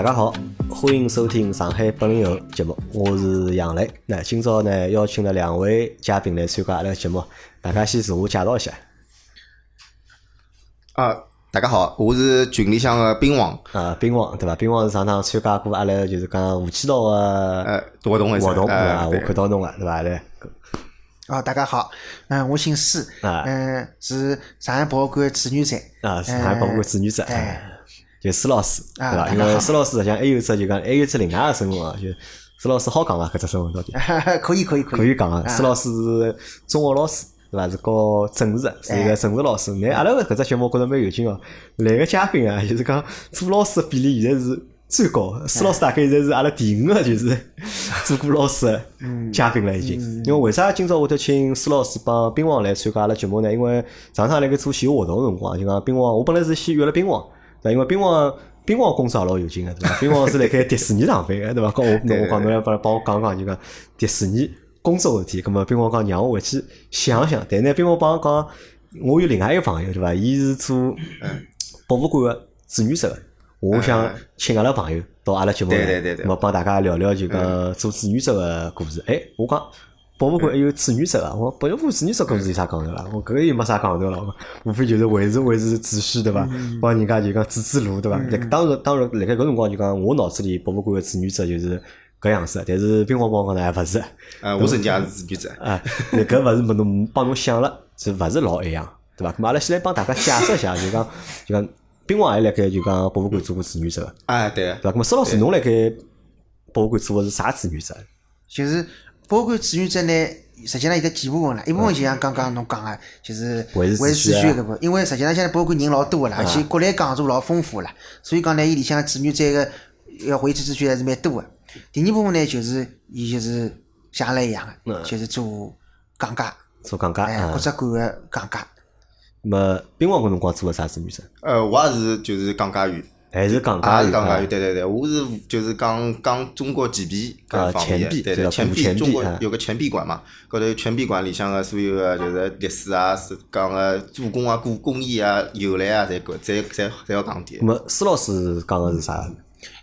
大家好，欢迎收听上海八零后节目，我是杨磊。那今朝呢，邀请了两位嘉宾来参加阿拉节目，大家先自我介绍一下。啊，大家好，我是群里向的兵王。啊，兵王对伐？兵王是上趟参加过阿拉就是讲武器道的呃活动的活动对伐？呃对我看到侬了对伐？来，哦，大家好，嗯，我姓施，啊嗯，是上海博物馆志愿者，啊，上海博物馆志愿者，哎，就施老师对伐？因为施老师实际上还有一只就讲还有一只另外个身份啊，就施老师好讲伐？搿只身份到底？可以可以可以，可以讲啊，啊施老师是中学老师，对伐？是教政治的，是一个政治老师。那阿拉搿只节目觉着蛮有劲哦。来个嘉宾啊，就是讲做老师的比例现在是最高的。施老师大概现在是阿拉第五个就是 做过老师的嘉宾了已经。因为为啥今朝会得请施老师帮兵王来参加阿拉节目呢？因为上趟辣盖做线下活动个辰光，就讲兵王，我本来是先约了兵王，对伐？因为兵王。兵王工作也老有劲个，对伐？兵王是辣盖迪士尼上班个，对伐？讲我，侬我讲侬来帮帮我讲讲，就讲迪士尼工作问题。咁么，兵王讲让我回去想想。但呢，兵王帮我讲，我有另外一个朋友，对伐？伊是做博物馆个志愿者的。我想请阿拉朋友到阿拉节目来，对对对帮大家聊聊就讲做志愿者个故事。哎，我讲博物馆还有志愿者啊，我博物馆志愿者搿是有啥讲头啦？我搿个又没啥讲头了，无非就是维持维持秩序，对伐？帮人家就讲指指路，对伐？辣当然当然，辣盖搿辰光就讲我脑子里博物馆个志愿者就是搿样子，但是兵王帮我讲呢还勿是。呃，我曾经也是志愿者。啊，那搿勿是没侬帮侬想了，是勿是老一样，对伐？咁阿拉先来帮大家解释一下，就讲就讲兵王也辣盖就讲博物馆做过志愿者，啊，对对伐？咁么施老师侬辣盖博物馆做个是啥志愿者？就是博物馆志愿者呢，实际上有得几部分啦，一部分就像刚刚侬讲个，就是维持秩维序啊持秩序搿部分，因为实际上现在博物馆人老多个啦，而且国内讲座老丰富啦，所以讲呢，伊里向志愿者个要维持秩序还是蛮多个。第二部分呢，就是伊就是像阿拉一样个，就是做讲解，做讲解哎，啊各。只馆个讲解。咁么兵王搿辰光做个啥志愿者？呃，我也是就是讲解员，还是讲也解员啊是讲？对对对，我是就是讲讲中国钱币啊搿方面的，钱币对对对，钱币币中国啊有个钱币馆嘛，高头有钱币馆里向个所有个就是历史啊，是讲个做工啊、古工艺啊、由来啊，侪搿侪侪侪要讲点咁。么施老师讲个是啥？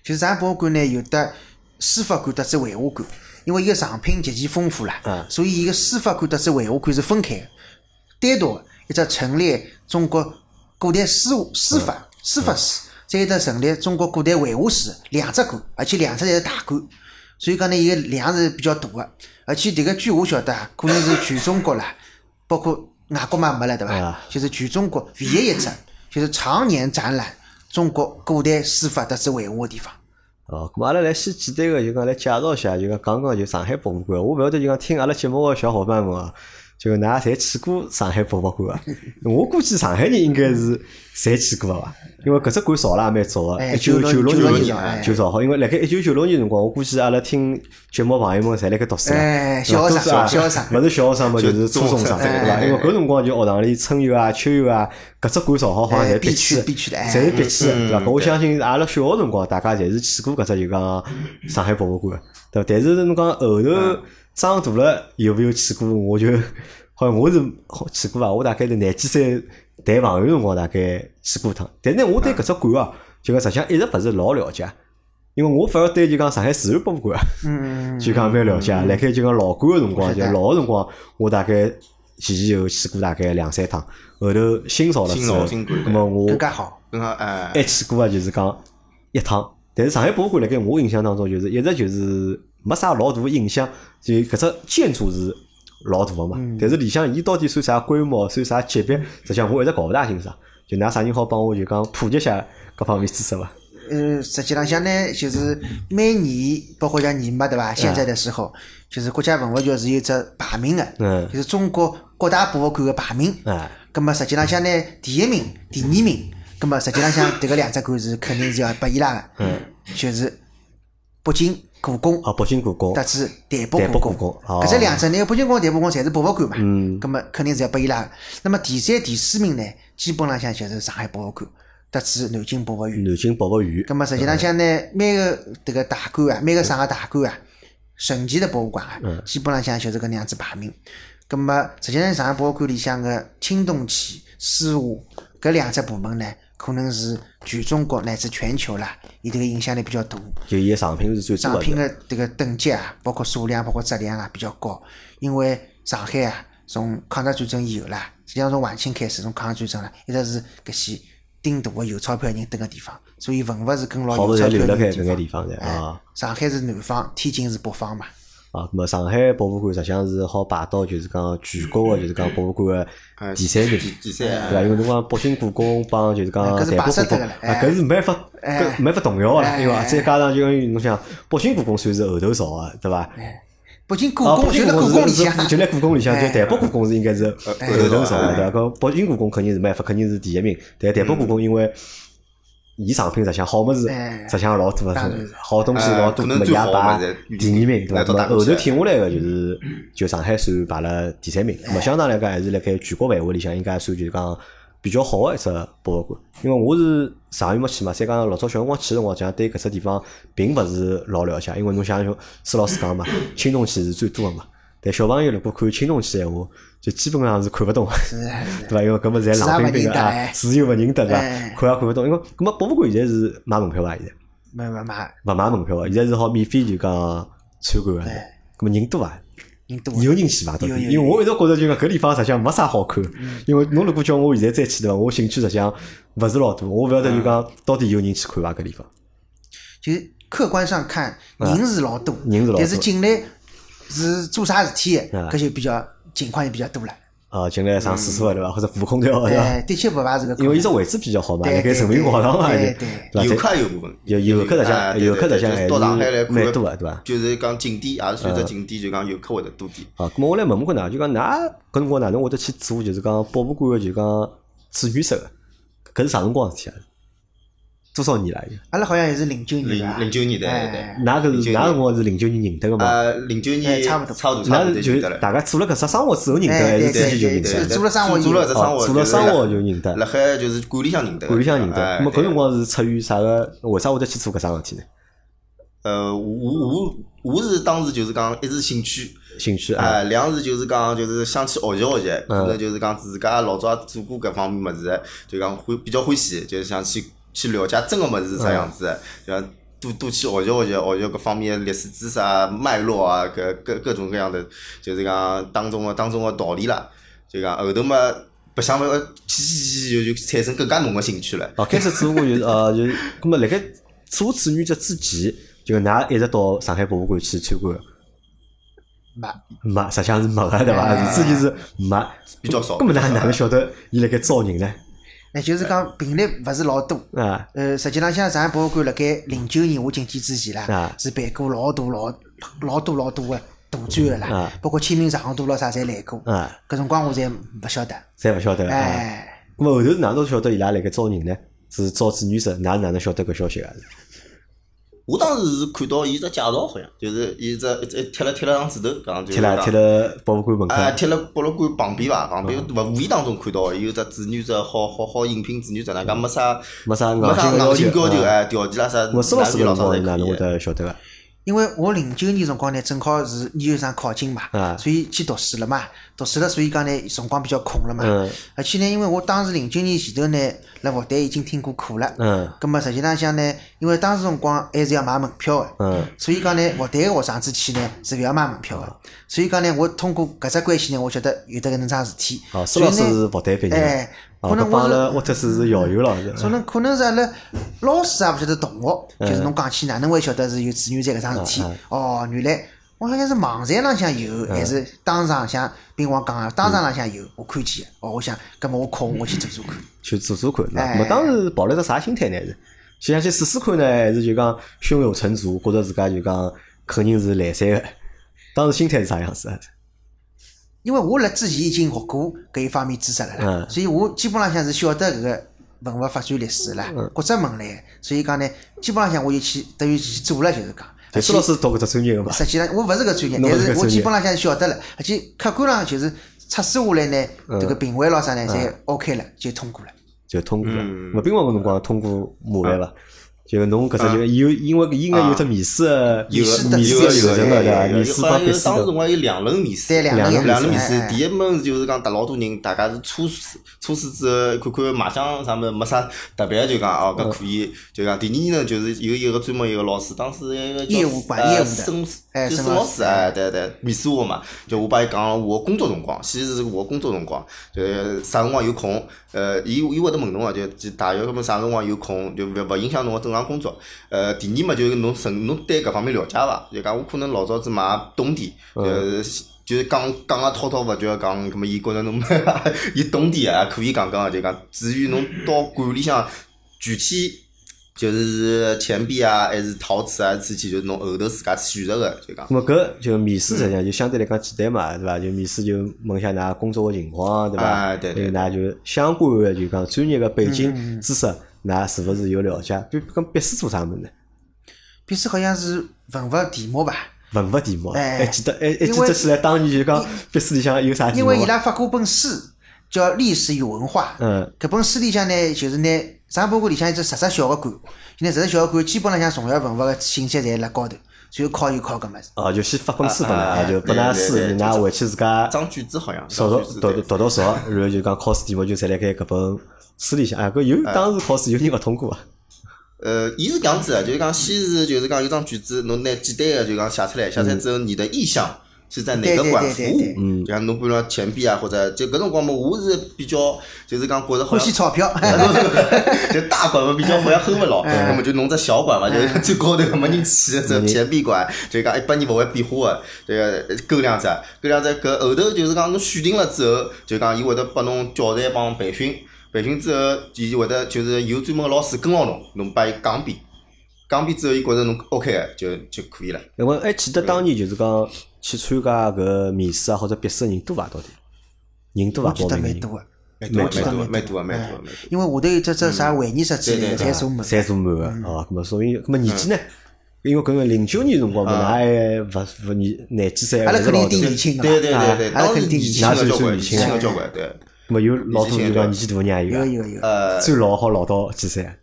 就是咱博物馆呢有的书法馆得只绘画馆，因为伊个藏品极其丰富啦，嗯所以伊个书法馆得只绘画馆是分开的，单独的一只陈列中国古代书书法书法史，再一只陈列中国古代绘画史两只馆，而且两只侪是大馆，所以讲呢，伊个量是比较大的，而且迭个据我晓得啊，可能是全中国啦，包括外国嘛没了对伐啊？就是全中国唯一一只，就是常年展览中国古代书法特子绘画个地方。哦，咁阿拉来先简单个就讲来介绍一下，就讲讲讲就上海博物馆。我勿晓得就讲听阿拉节目个小伙伴们啊，就㑚侪去过上海博物馆啊？我估计上海人应该是侪去过个伐？因为搿只馆造了也蛮早个，哎一九九六年年就造好。因为辣盖一九九六年辰光，我估计阿拉听节目朋友们侪辣盖读书了，哎小学生啊小学生勿是小学生嘛，就是初中生，对伐？哎因为搿辰光就学堂里春游啊、秋游啊，搿只馆造好好像侪哎必去去必去的哎侪是必去的，对伐？嗯搿我相信阿拉小学辰光，大家侪是去过搿只就讲上海博物馆，对伐？但是侬讲后头长大了有没有去过？我就好像我是去过伐？我大概是廿几岁谈朋友辰光大概去过趟，但是，我对搿只馆啊，就讲实际上一直勿是老了解。因为我反而对就讲上海自然博物馆啊，嗯，就讲蛮了解。辣盖就讲老馆个辰光，就老个辰光，我大概前前后后去过大概两三趟。后头新造了新之后，造新馆那么我更加好。跟他哎还去过啊，就是讲一趟。但是上海博物馆辣盖我印象当中，就是一直就是没啥老大个印象，就搿只建筑是老大个嘛。但是里向伊到底算啥规模，算啥级别，实际上我一直搞勿大清爽。就㑚啥人好帮我就讲普及一下搿方面知识伐？呃，实际浪向呢，就是每年，包括像年末对伐？现在的时候，就是国家文物局是有只排名的，嗯就是中国各大博物馆的排名。哎，咁么实际浪向呢，第一名、第二名，咁么实际浪向迭个两只馆是肯定是要拨伊拉的，嗯，就是北京故宫。哦，北京故宫。特，子台北故故宫搿只两只呢，北京故宫、台北故宫侪是博物馆嘛，嗯咁么肯定是要拨伊拉的。那么第三、第四名呢，基本浪向就是上海博物馆，特子南京博物院。南京博物院。咁，么实际浪向呢，每个迭个大馆啊，每个省个大馆啊，省级的博物馆啊，基本浪向就是搿能样子排名。咁么实际上上海博物馆里向个青铜器、书画搿两只部门呢，可能是全中国乃至全球啦，伊迭个影响力比较大。就伊个产品是最多商的。品个迭个等级啊，包括数量、包括质量啊比较高。因为上海啊，从抗日战争以后啦，实际上从晚清开始，从抗日战争啦，一直是搿些顶大个有钞票人蹲个地方，所以文物是跟牢有钞票人地方。眼地方的哎啊。上海是南方，天津是北方嘛。啊，那么上海博物馆实际上是好排到就是讲全国的就是讲博物馆哎个第三名，第第三对伐？因为侬讲北京故宫帮就是讲台北故宫，啊，哎搿是没法没法动摇个了，哎对伐？哎再加上就讲侬想北京故宫算是后头造个，对伐？北京故啊，宫北京故故宫里向，就辣故宫里向，就哎台北故宫是应该是后头造个，对伐？搿北京故宫肯定是没办法，肯定是第一名。但台北故宫因为伊藏品实际上好物事，哎实际上老多好东西哎老多，可能最第二名，对伐？后头挺下来个就是就上海算排了第三名，那么相当来讲还是辣盖全国范围里向应该算就是讲比较好个一只博物馆。因为我是上月没去嘛，再加上老早小辰光去个辰光，讲对搿只地方并勿是老了解，因为侬想像施老师讲嘛，青铜器是最多个嘛。但小朋友如果看青铜器闲话，就基本上是看勿懂 对伐？因为搿么侪冷冰冰个啊，字又勿认得，对伐哎？看也看勿懂。因为搿么博物馆现在是买门票伐？现在没没买勿买门票个，现在是好免费就讲参观个。哎搿么人多伐？人多。有人去伐？到底？因为我一直觉着就讲搿地方实际上没啥好看。因为侬如果叫我现在再去对伐？我兴趣实际上勿是老大，我勿晓得就讲到底有人去看伐？搿地方就客观上看人是老多，啊人是老多但是进来是做啥事体搿就比较情况就比较多了。啊，进来上厕所个对伐？或者扶空调对伐？哎，的确勿乏这个。因为伊只位置比较好嘛，对辣盖人民广场嘛，对就对伐？游再客有部分，游游客实际上游客实际上对对就是到上海来看蛮多的对伐就是讲景点，也是算嗯只景点，就讲游客会得多点。啊，咁么我来问问看㑚，就讲㑚搿辰光哪能会得去做，就是讲博物馆个就讲志愿者个，搿是啥辰光事体啊？多少年了？阿拉好像也是零九年吧零零九年对对对㑚搿是09㑚辰光是零九年认得个嘛？呃，零九哎年差不多差不多差不多认得了。大家做了搿只生活之后认得，还是哎对之前就认对得？对做了生活做了只生活，哦做了就是生活就认得辣海就是管理上认得的，馆里向认得。哎咁么搿辰对光是出于啥个？为啥会得去做搿桩事体呢？呃，我我我是当时就是讲一是兴趣，兴趣啊啊，两是就是讲就是想去学习学习，嗯可能就是讲自家老早也做过搿方面物事，就讲欢比较欢喜，就是想去去了解真个物事是啥样子的，就多多去学习学习学习各方面历史知识啊、脉络啊，搿各各种各样的，就是讲当中个当中个道理啦，就讲后头嘛。白相嘛，去去去就就产生更加浓个兴趣了。哦，开始做我就是呃，就是咁么辣盖做志愿者之前，就㑚一直到上海博物馆去参观。没没，实际上是没个，对伐？哎是之前是没，比较少咁么哪哪能晓得伊辣盖招人呢？那就是讲频率勿是老多。啊，呃，实际浪向上海博物馆辣盖零九年我进去之前啦啊，是办过老多老老多老多个大展个啦啊，包括清明上河图咯啥侪来过。啊，搿辰光我侪勿晓得。侪勿晓得啊。哎，咾后头哪能晓得伊拉辣盖招人呢？是招志愿者，㑚哪能晓得搿消息个？我当时是看到伊只介绍，好像就是伊只一只贴了贴了张纸头，讲就贴了贴了博物馆门口。啊，贴了博物馆旁边伐，旁边勿无意当中看到有只志愿者好好好应聘志愿者，哪讲没啥没啥没啥硬性的要求哎，条件啦啥，哪里老早侪光哪能会可以的。得晓得个？因为我零九年辰光呢，正好是研究生考进嘛啊，所以去读书了嘛，读书了，所以讲呢，辰光比较空了嘛嗯。而且呢，因为我当时零九年前头呢，辣复旦已经听过课了。嗯咁么实际浪向呢，因为当时辰光还是要买门票的。嗯所以讲呢，复旦个学生子去呢是勿要买门票的。所以讲呢，我通过搿只关系呢，我晓得有得搿能桩事体。哦，施所以呢老师是复旦毕业哎可能我是拉沃特斯是校友了，是可能可能是阿拉老师也勿晓得同学，嗯就是侬讲起哪能会晓得是有志愿者搿桩事体？哦，原来我好像是网站浪向有，还是当场像兵王讲个，当场浪向有，我看见的。哦，我想，葛末我空我去做做看。去做做看。那当时抱了只啥心态呢？是就想去试试看呢，还是就讲胸有成竹，觉着自家就讲肯定是来三个？当时心态是啥样子啊？因为我辣之前已经学过搿一方面知识了啦，嗯所以我基本浪向是晓得搿个文物发展历史啦，嗯各只门类，所以讲呢，基本浪向我就去等于去做了，就是讲。就施老师读搿只专业个嘛？实际上我勿是搿专业，但是我基本浪向是晓得了，而且客观浪就是测试下来呢，嗯迭个评委咾啥呢，侪 OK 了，就通过了。就通过了。嗯那兵王搿辰光通过马来伐？就侬搿只就有，因为应该有只面试的有试面试流程个对伐？有面试好像有。当时辰光有两轮面试，对两轮两轮面试。第一门就是讲搭老多人，大家是初试，初试之后看看麻将啥物事没啥特别，就讲哦搿可以，就讲第二呢就是有一个专门一个老师，当时一个叫业务管呃业务的沈哎就是老师，沈老师哎对对，面试我嘛，就我帮伊讲我工作辰光，先是我工作辰光，就啥辰光有空，呃，伊伊会得问侬个，就就大约搿么啥辰光有空，就勿勿影响侬个正常工作。呃，第二嘛就是侬纯侬对搿方面了解伐？就讲我可能老早子嘛懂点，就是就是讲讲个滔滔勿绝讲，搿么伊觉着侬 伊懂点啊，可以讲讲，就讲至于侬到管理向具体。就是钱币啊，还是陶瓷啊，事体就是侬后头自家选择个，就讲。咁么搿就面试实际上就相对来讲简单嘛，对伐？就面试就问一下㑚工作个情况，对伐？啊对对还有㑚就相关个就讲专业个背景知识，㑚是勿是有了解？比跟笔试做啥物事呢？笔试好像是文物题目吧？文物题目，哎还记得还还记得起来当年就讲笔试里向有啥题目因为伊？拉发过本书叫《历史与文化》，嗯，搿本书里向呢，就是拿上报告里向一只十只小个馆，现在十只小个馆基本浪向重要文物个信息侪辣高头，然后考就考搿么事。哦，就先发本书拨㑚，就拨对㑚书，对对㑚回去自家张卷子好像，读读读读读熟，然后就讲考试题目就侪辣盖搿本书里向。啊，搿有当时考试有人勿通过啊？呃，伊是搿样子个，就是讲先是就是讲有张卷子，侬拿简单个就讲写出来，写出来之后你的意向是在哪个馆服务？嗯就像侬比如讲钱币啊，或者就搿辰光嘛，我是比较就是讲觉着欢喜钞票，就大馆嘛比较好像 hold 勿牢，那么就弄只小馆嘛，就是最高头没人去的这钱币馆，就讲一百年勿会变化的，这个够两只，够两只。搿后头就是讲侬选定了之后，就讲伊会得拨侬教材帮培训，培训之后，伊会得就是有专门个老师跟牢侬，侬拨伊讲遍，讲遍之后伊觉着侬 OK 个就就可以了。因为还记得当年就是讲去参加搿面试啊或者笔试的人多伐？到底人多伐？报名人蛮多个。蛮多蛮多蛮多哎蛮多蛮多。因为下头有只只啥会议室之类侪坐满。侪坐满个哦，咁么说明，咁么年纪呢？因为搿个零九年辰光嘛，㑚还勿勿年廿几岁，阿拉肯定年轻个对对嘛，对对，阿拉肯定年轻个交关，年年轻轻个交关，对。咁么有老多就讲年纪大人也有啊，有有有。呃，最老好老到几岁啊？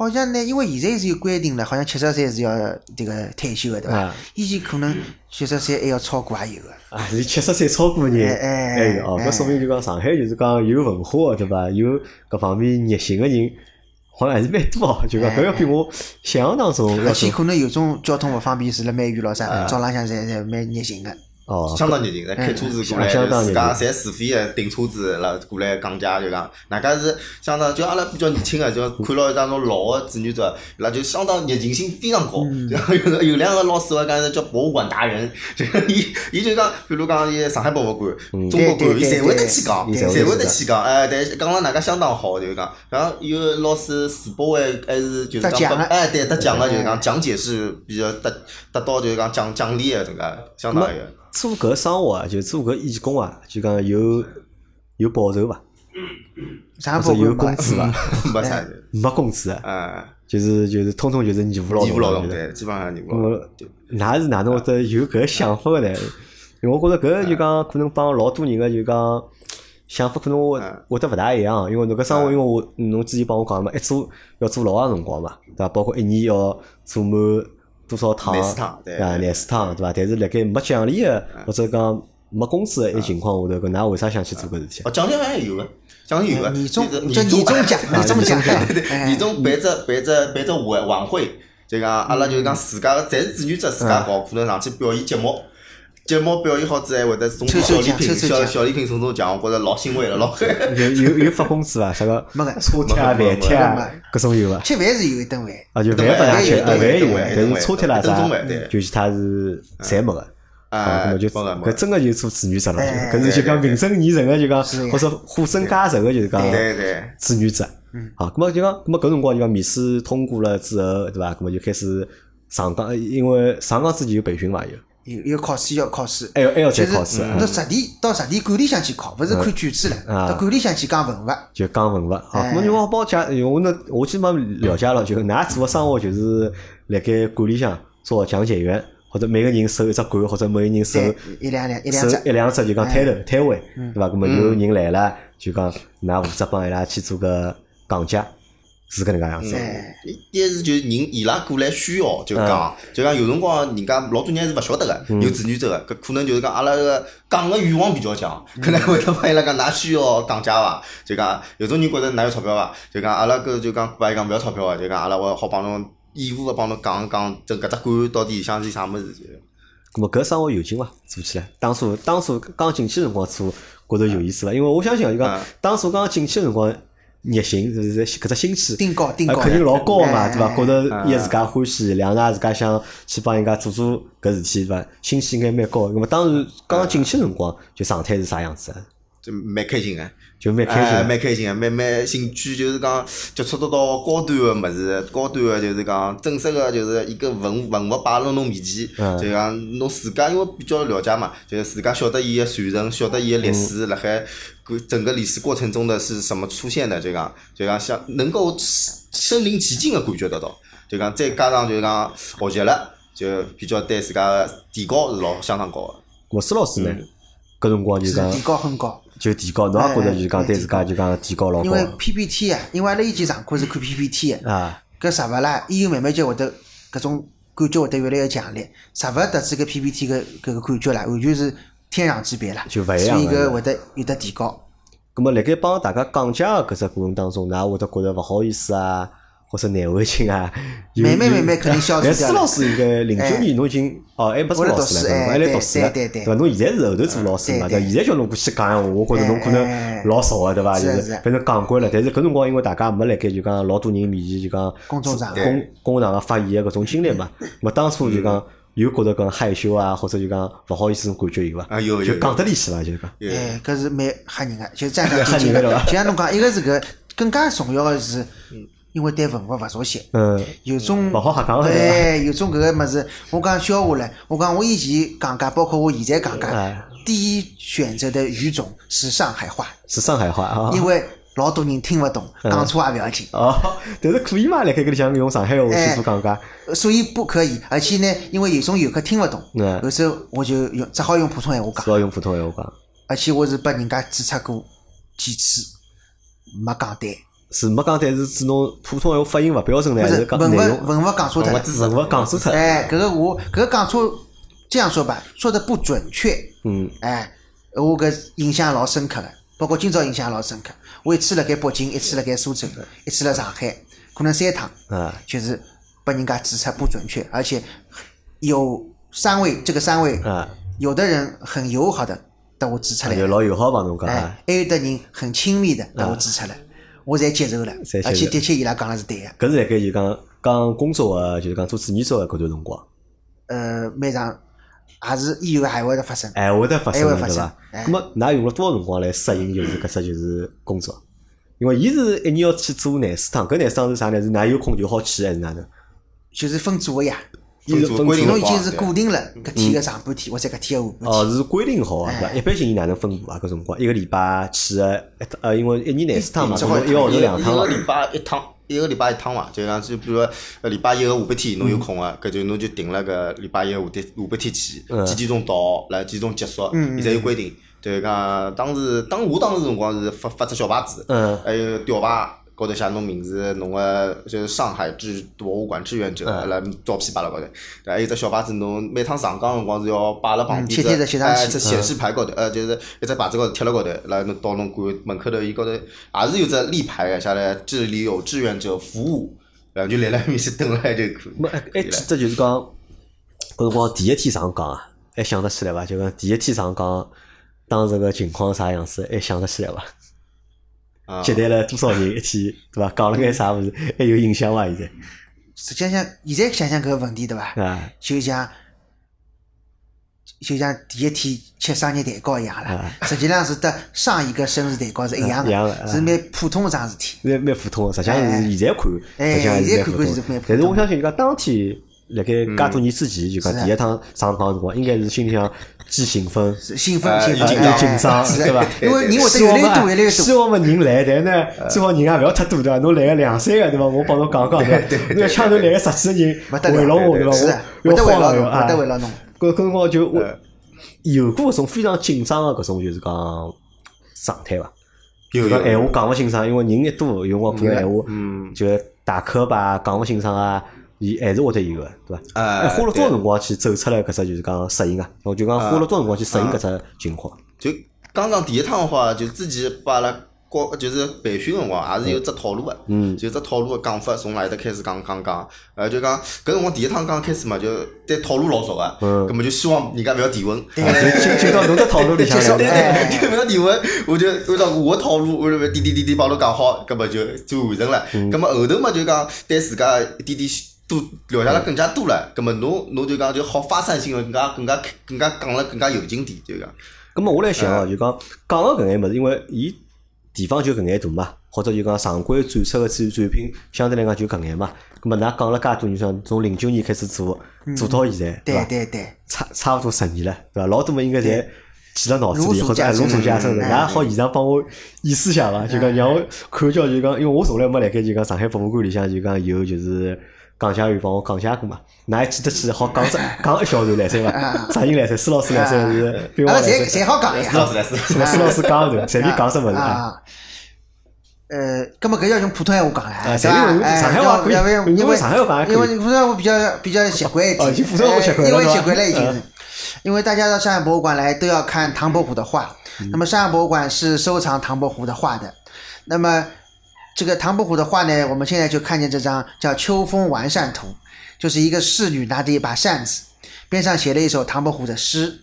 好像呢，因为现在是有规定了，好像七十岁是要这个退休的，对伐啊？以前可能七十岁还要超过也有个。啊，是七十岁超过人哎有哦，哎搿说明就讲上海就是讲有文化个对伐？有搿方面热心个人，好像还是蛮多哦。就讲搿要比我想象当中而且可能有种交通勿方便，住辣蛮远咯啊啥，早浪向侪侪蛮热心个。哦。相当热情，侪开车子过来，自家侪自费个订车子了过来讲解，就讲，大家是相当就阿拉比较年轻个，就看牢一张种老个志愿者，伊拉就相当热情性非常高。然后有有两个老师我讲是叫博物馆达人，就 伊伊就讲，比如讲伊上海博物馆、中国馆，伊侪会得去讲，对对侪会得去讲，哎，但是讲了大家相当好，就是讲，然后有个老师世博会还是就是讲哎，对，得奖个就是讲讲解是比较得得到就是讲奖奖励个，这个相当于。做搿生活啊，就做搿义工啊，就讲有有报酬伐？啥报酬有工资伐？没啥的，没工资啊，啊，就是就是通通就是义务劳动。义务劳动对基本上义务那劳动。是哪能会得有搿想法个呢？因为我觉着搿就讲可能帮老多人个就讲想法可能会嗯会得勿大一样，因为侬搿生活，因为我侬之前帮我讲了嘛，一做要做老长辰光嘛，对伐？包括一年要做满多少趟，廿四趟对啊，对廿四趟，对伐？但是辣盖没奖励个或者讲没工资个一情况下头，搿㑚为啥想去做搿事体啊？哦，奖励好像有个，奖励有个，年终就是叫年终奖，年终奖，对对，哎年终办只办只办只晚晚会，就讲阿拉就是讲自家个，侪是志愿者自家搞，可能上去表演节目。节目表演好之后，还会得送小礼品，抽抽奖小小礼品送送奖，我觉着老欣慰了，老。有有有发工资伐？啥个没个车贴、饭贴啊没个，搿种有伐？吃饭是有一顿饭，啊，就饭拨㑚吃，饭啊，饭有一顿，饭但是车贴啦啥，就其他是侪没个。啊，那么就搿真个就做志愿者了，搿是就讲名正言顺个就讲或者货真价实个就是讲对对，志愿者。好，咁么就讲，咁么搿辰光就讲面试通过了之后，对伐？咁么就开始上岗，因为上岗之前有培训伐？有，有有考试要考试，还要还要就是再考试，到实地到实地馆里向去考，勿是看卷子了，啊到馆里向去讲文物。就讲文物。好，哎咁么就我帮我解，我呢我基本上了解了，就㑚做个生活就是辣盖馆里向做讲解员，或者每个人收一只馆，或者每个人收，一两两一两只，一两只就讲摊头摊位，嗯。对伐？咁么有人来了，就讲㑚负责帮伊拉去做个讲解。是搿能介样子。哎，一是就是人伊拉过来需要，就讲就讲有辰光人家老多人是勿晓得个，有志愿者个，搿可能就是讲阿拉个讲个欲望比较强，可能会得帮伊拉讲，㑚需要讲价伐？就讲有种人觉着㑚有钞票伐？就讲阿拉搿就讲帮伊讲勿要钞票个，就讲阿拉会好帮侬义务个帮侬讲讲，这搿只馆到底里向是啥物事？就咁么搿生活有劲伐？做起来，当初当初刚进去辰光做，觉着有意思伐？因为我相信啊，就讲嗯当初刚进去辰光，热情是是搿只心气，定高定高啊肯定老高个嘛，哎对伐？觉着嗯一自家欢喜，两个自家想去帮人家做做搿事体，对伐？心气应该蛮高个。咁么当时刚进去辰光，就状态是啥样子啊？就蛮开心个。就蛮开哎，心的。蛮开心个，蛮蛮兴趣，就是讲接触得到高端个物事，高端个就是讲正式个，就是一个文文物摆辣侬面前，嗯就讲侬自家因为比较了解嘛，就是自家晓得伊个传承，晓得伊个历史，辣海搿整个历史过程中的是什么出现的，就讲就讲像能够身临其境个感觉得到，就讲再加上就是讲学习了，就比较对自家个提高是老相当高个。我师老师呢，搿辰光就是讲提高很高。就提高，侬也觉着就是讲哎对自家就讲提高老因为 PPT 啊，因为阿拉以前上课是看 PPT 的，啊。搿实物啦，以后慢慢就会得搿种感觉会得越来越强烈。实物得知搿 PPT 搿搿个感觉啦，完全是天壤之别啦。就勿一样所以搿会得有得提高。咁么，辣盖帮大家讲解个搿只过程当中，㑚会得觉着勿好意思啊，或者难为情啊？有有慢慢慢慢肯定消除但掉了施老师应该零九年侬已经哦，还不是老师了，读书哎还来读书了，对对对伐？侬现在是后头做老师嘛？对伐？对对现在叫侬过去讲闲话，我觉着侬可能老少个，对伐？就是是反正讲惯了，但是搿辰光因为大家没辣盖就讲老多人面前就讲公众场合公公场合发言个搿种经历嘛。么当初就讲有觉着讲害羞啊，或者就讲勿好意思种感觉有伐？啊有有就讲得离去伐？就是讲。有哎，搿是蛮吓人个，就战战 吓兢兢的。人的对伐就像侬讲，一个是搿更加重要个是，因为对文化勿熟悉。嗯，有种勿好瞎讲的哎，有种搿个物事，我讲笑话唻，我讲我以前讲解，包括我现在讲解哎，第一选择的语种是上海话，是上海话啊。因为老多人听勿懂，嗯讲错也勿要紧，哦，但是可以嘛？辣盖搿里向用上海话去做讲解，所以不可以。而且呢，因为有种游客听勿懂，嗯有时候我就用只好用普通闲话讲，只好用普通闲话讲，而且我是拨人家指出过几次，没讲对。是没讲，但是指侬普通闲话发音勿标准呢，还是讲文内容。物文物讲错脱了，文物讲错脱？哎，搿个我搿个讲错，这样说吧，说的不准确，嗯，哎，我搿印象老深刻个，包括今朝印象老深刻。我一次辣盖北京，一次辣盖苏州，一次辣上海，可能三趟，嗯，就是拨人家指出不准确，而且有三位，这个三位，嗯，有的人很友好的把我指出来老友好帮侬讲哎啊。，还有的人很亲密的把我注册了，我侪接受了而且的确伊拉讲的是对的。搿是辣盖就讲讲工作个，就是讲做志愿者个搿段辰光，呃，蛮长，也是以后还会得发生。还会得发生对伐？哎咁么，㑚用了多少辰光来适应就是搿只就是工作？因为伊是一年要去做廿四趟，搿廿四趟是啥呢？是㑚有空就好去还是哪能？就是分组个呀，伊是规定侬已经是固定了搿天个上半天或者搿天个下半天。哦，是规定好啊，对伐？哎一般性伊哪能分布啊？搿辰光一个礼拜去个一呃，因为一年廿四趟嘛，一一搿么一个号头一两趟一。个礼拜一趟，一个礼拜一趟嘛，就讲就比如礼拜一个下半天侬有空个，搿就侬就定了个礼拜一个下天下半天去，嗯几点钟到，来几点钟结束，嗯伊侪有规定。就是讲当时当我当时辰光是发发只小牌子，嗯还有吊牌。高头写侬名字，侬个就是上海志博物馆志愿者，嗯来照片摆辣高头，还有只小牌子，侬每趟上岗辰光是要摆辣旁边只只显示牌高头，呃，就是一只牌子高头贴辣高头，来侬到侬馆门口头，伊高头也是有只立牌个，写来这里有志愿者服务，然后就立辣埃面去等了就可以。么还还记得就是讲，搿辰光第一天上岗啊，还想得起来伐？就讲第一天上岗，当时个情况啥样子，还想得起来伐？啊接待了多少人一天，对伐？讲了眼啥物事，还有印象伐？现在实际上，现在想想搿个问题对伐？啊就像就像第一天吃生日蛋糕一样啦啊，实际上是得上一个生日蛋糕是一样一样的是蛮普通的桩事体。蛮蛮普通个，实际上是现在看，哎实际上现在看看是蛮普。但是通我相信就讲当天辣盖介多年之前，就讲第一趟上岗辰光，应该是心里向既兴奋。兴奋哎兴奋，又紧张，对伐？因为人会得越来越多，越来越多希。望么人来，但呢，最好人也勿要太多，对伐？侬来个两三个，对伐？我帮侬讲讲，对伐？侬要枪头来个十几个人勿得了围牢我，对伐？我会得围牢侬，要慌了啊得围牢侬。搿搿辰光就有过搿种非常紧张个搿种就是讲状态伐？有有搿闲话讲勿清爽，因为人一多，有辰光可能闲话嗯，就大磕巴讲勿清爽啊，伊还是会得有个，对伐？哎哎，花了多少辰光去走出来搿只就是讲适应啊？我就讲花了多少辰光去适应搿只情况？就刚刚第一趟的话，就之前把阿拉教，就是培训辰光，也是有只套路个。嗯就只套路个讲法，从哪里搭开始讲讲讲，呃，就讲搿辰光第一趟刚开始嘛，就对套路老熟个，嗯葛么就希望人家勿要提问。啊就进进到侬只套路里向对就勿要提问，我就按照我个套路，我就点点点点帮侬讲好，葛么就就完成了。葛么后头嘛就讲对自家一点点多了解了更加多了，葛么侬侬就讲就好发散性个更加更加更加讲了更加有劲点，就讲。咁么我来想哦，就讲讲个搿眼物事，因为伊地方就搿眼大嘛，或者就讲常规展出个展展品相对来讲就搿眼嘛。咁么㑚讲了介多年，像从零九年开始做，做到现在，对伐？对对，差差勿多十年了，对伐？老多么应该侪记了脑子里，或者哎如数家珍的。嗯㑚好现场帮我演示下伐？就讲让我看叫就讲，因为我从来没辣盖就讲上海博物馆里向就讲有就是讲解员帮我讲解过嘛。㑚还记得起好讲只 讲一小段来塞伐？啥人来塞？施老师来塞还是斌阿拉侪王来塞？侪好讲呀施。老师来，施老师是吧？施老师讲随便讲什么啊？啊。呃，葛么搿要用普通闲话讲了，啊是吧？因为哎上海话可以要要因为因为上海话讲还可以因为普通闲话比较比较习惯一点，因为是吧习惯了已经。因为大家到上海博物馆来都要看唐伯虎的画，嗯那么上海博物馆是收藏唐伯虎的画的，那么这个唐伯虎的画呢，我们现在就看见这张叫《秋风完扇图》，就是一个侍女拿着一把扇子，边上写了一首唐伯虎的诗。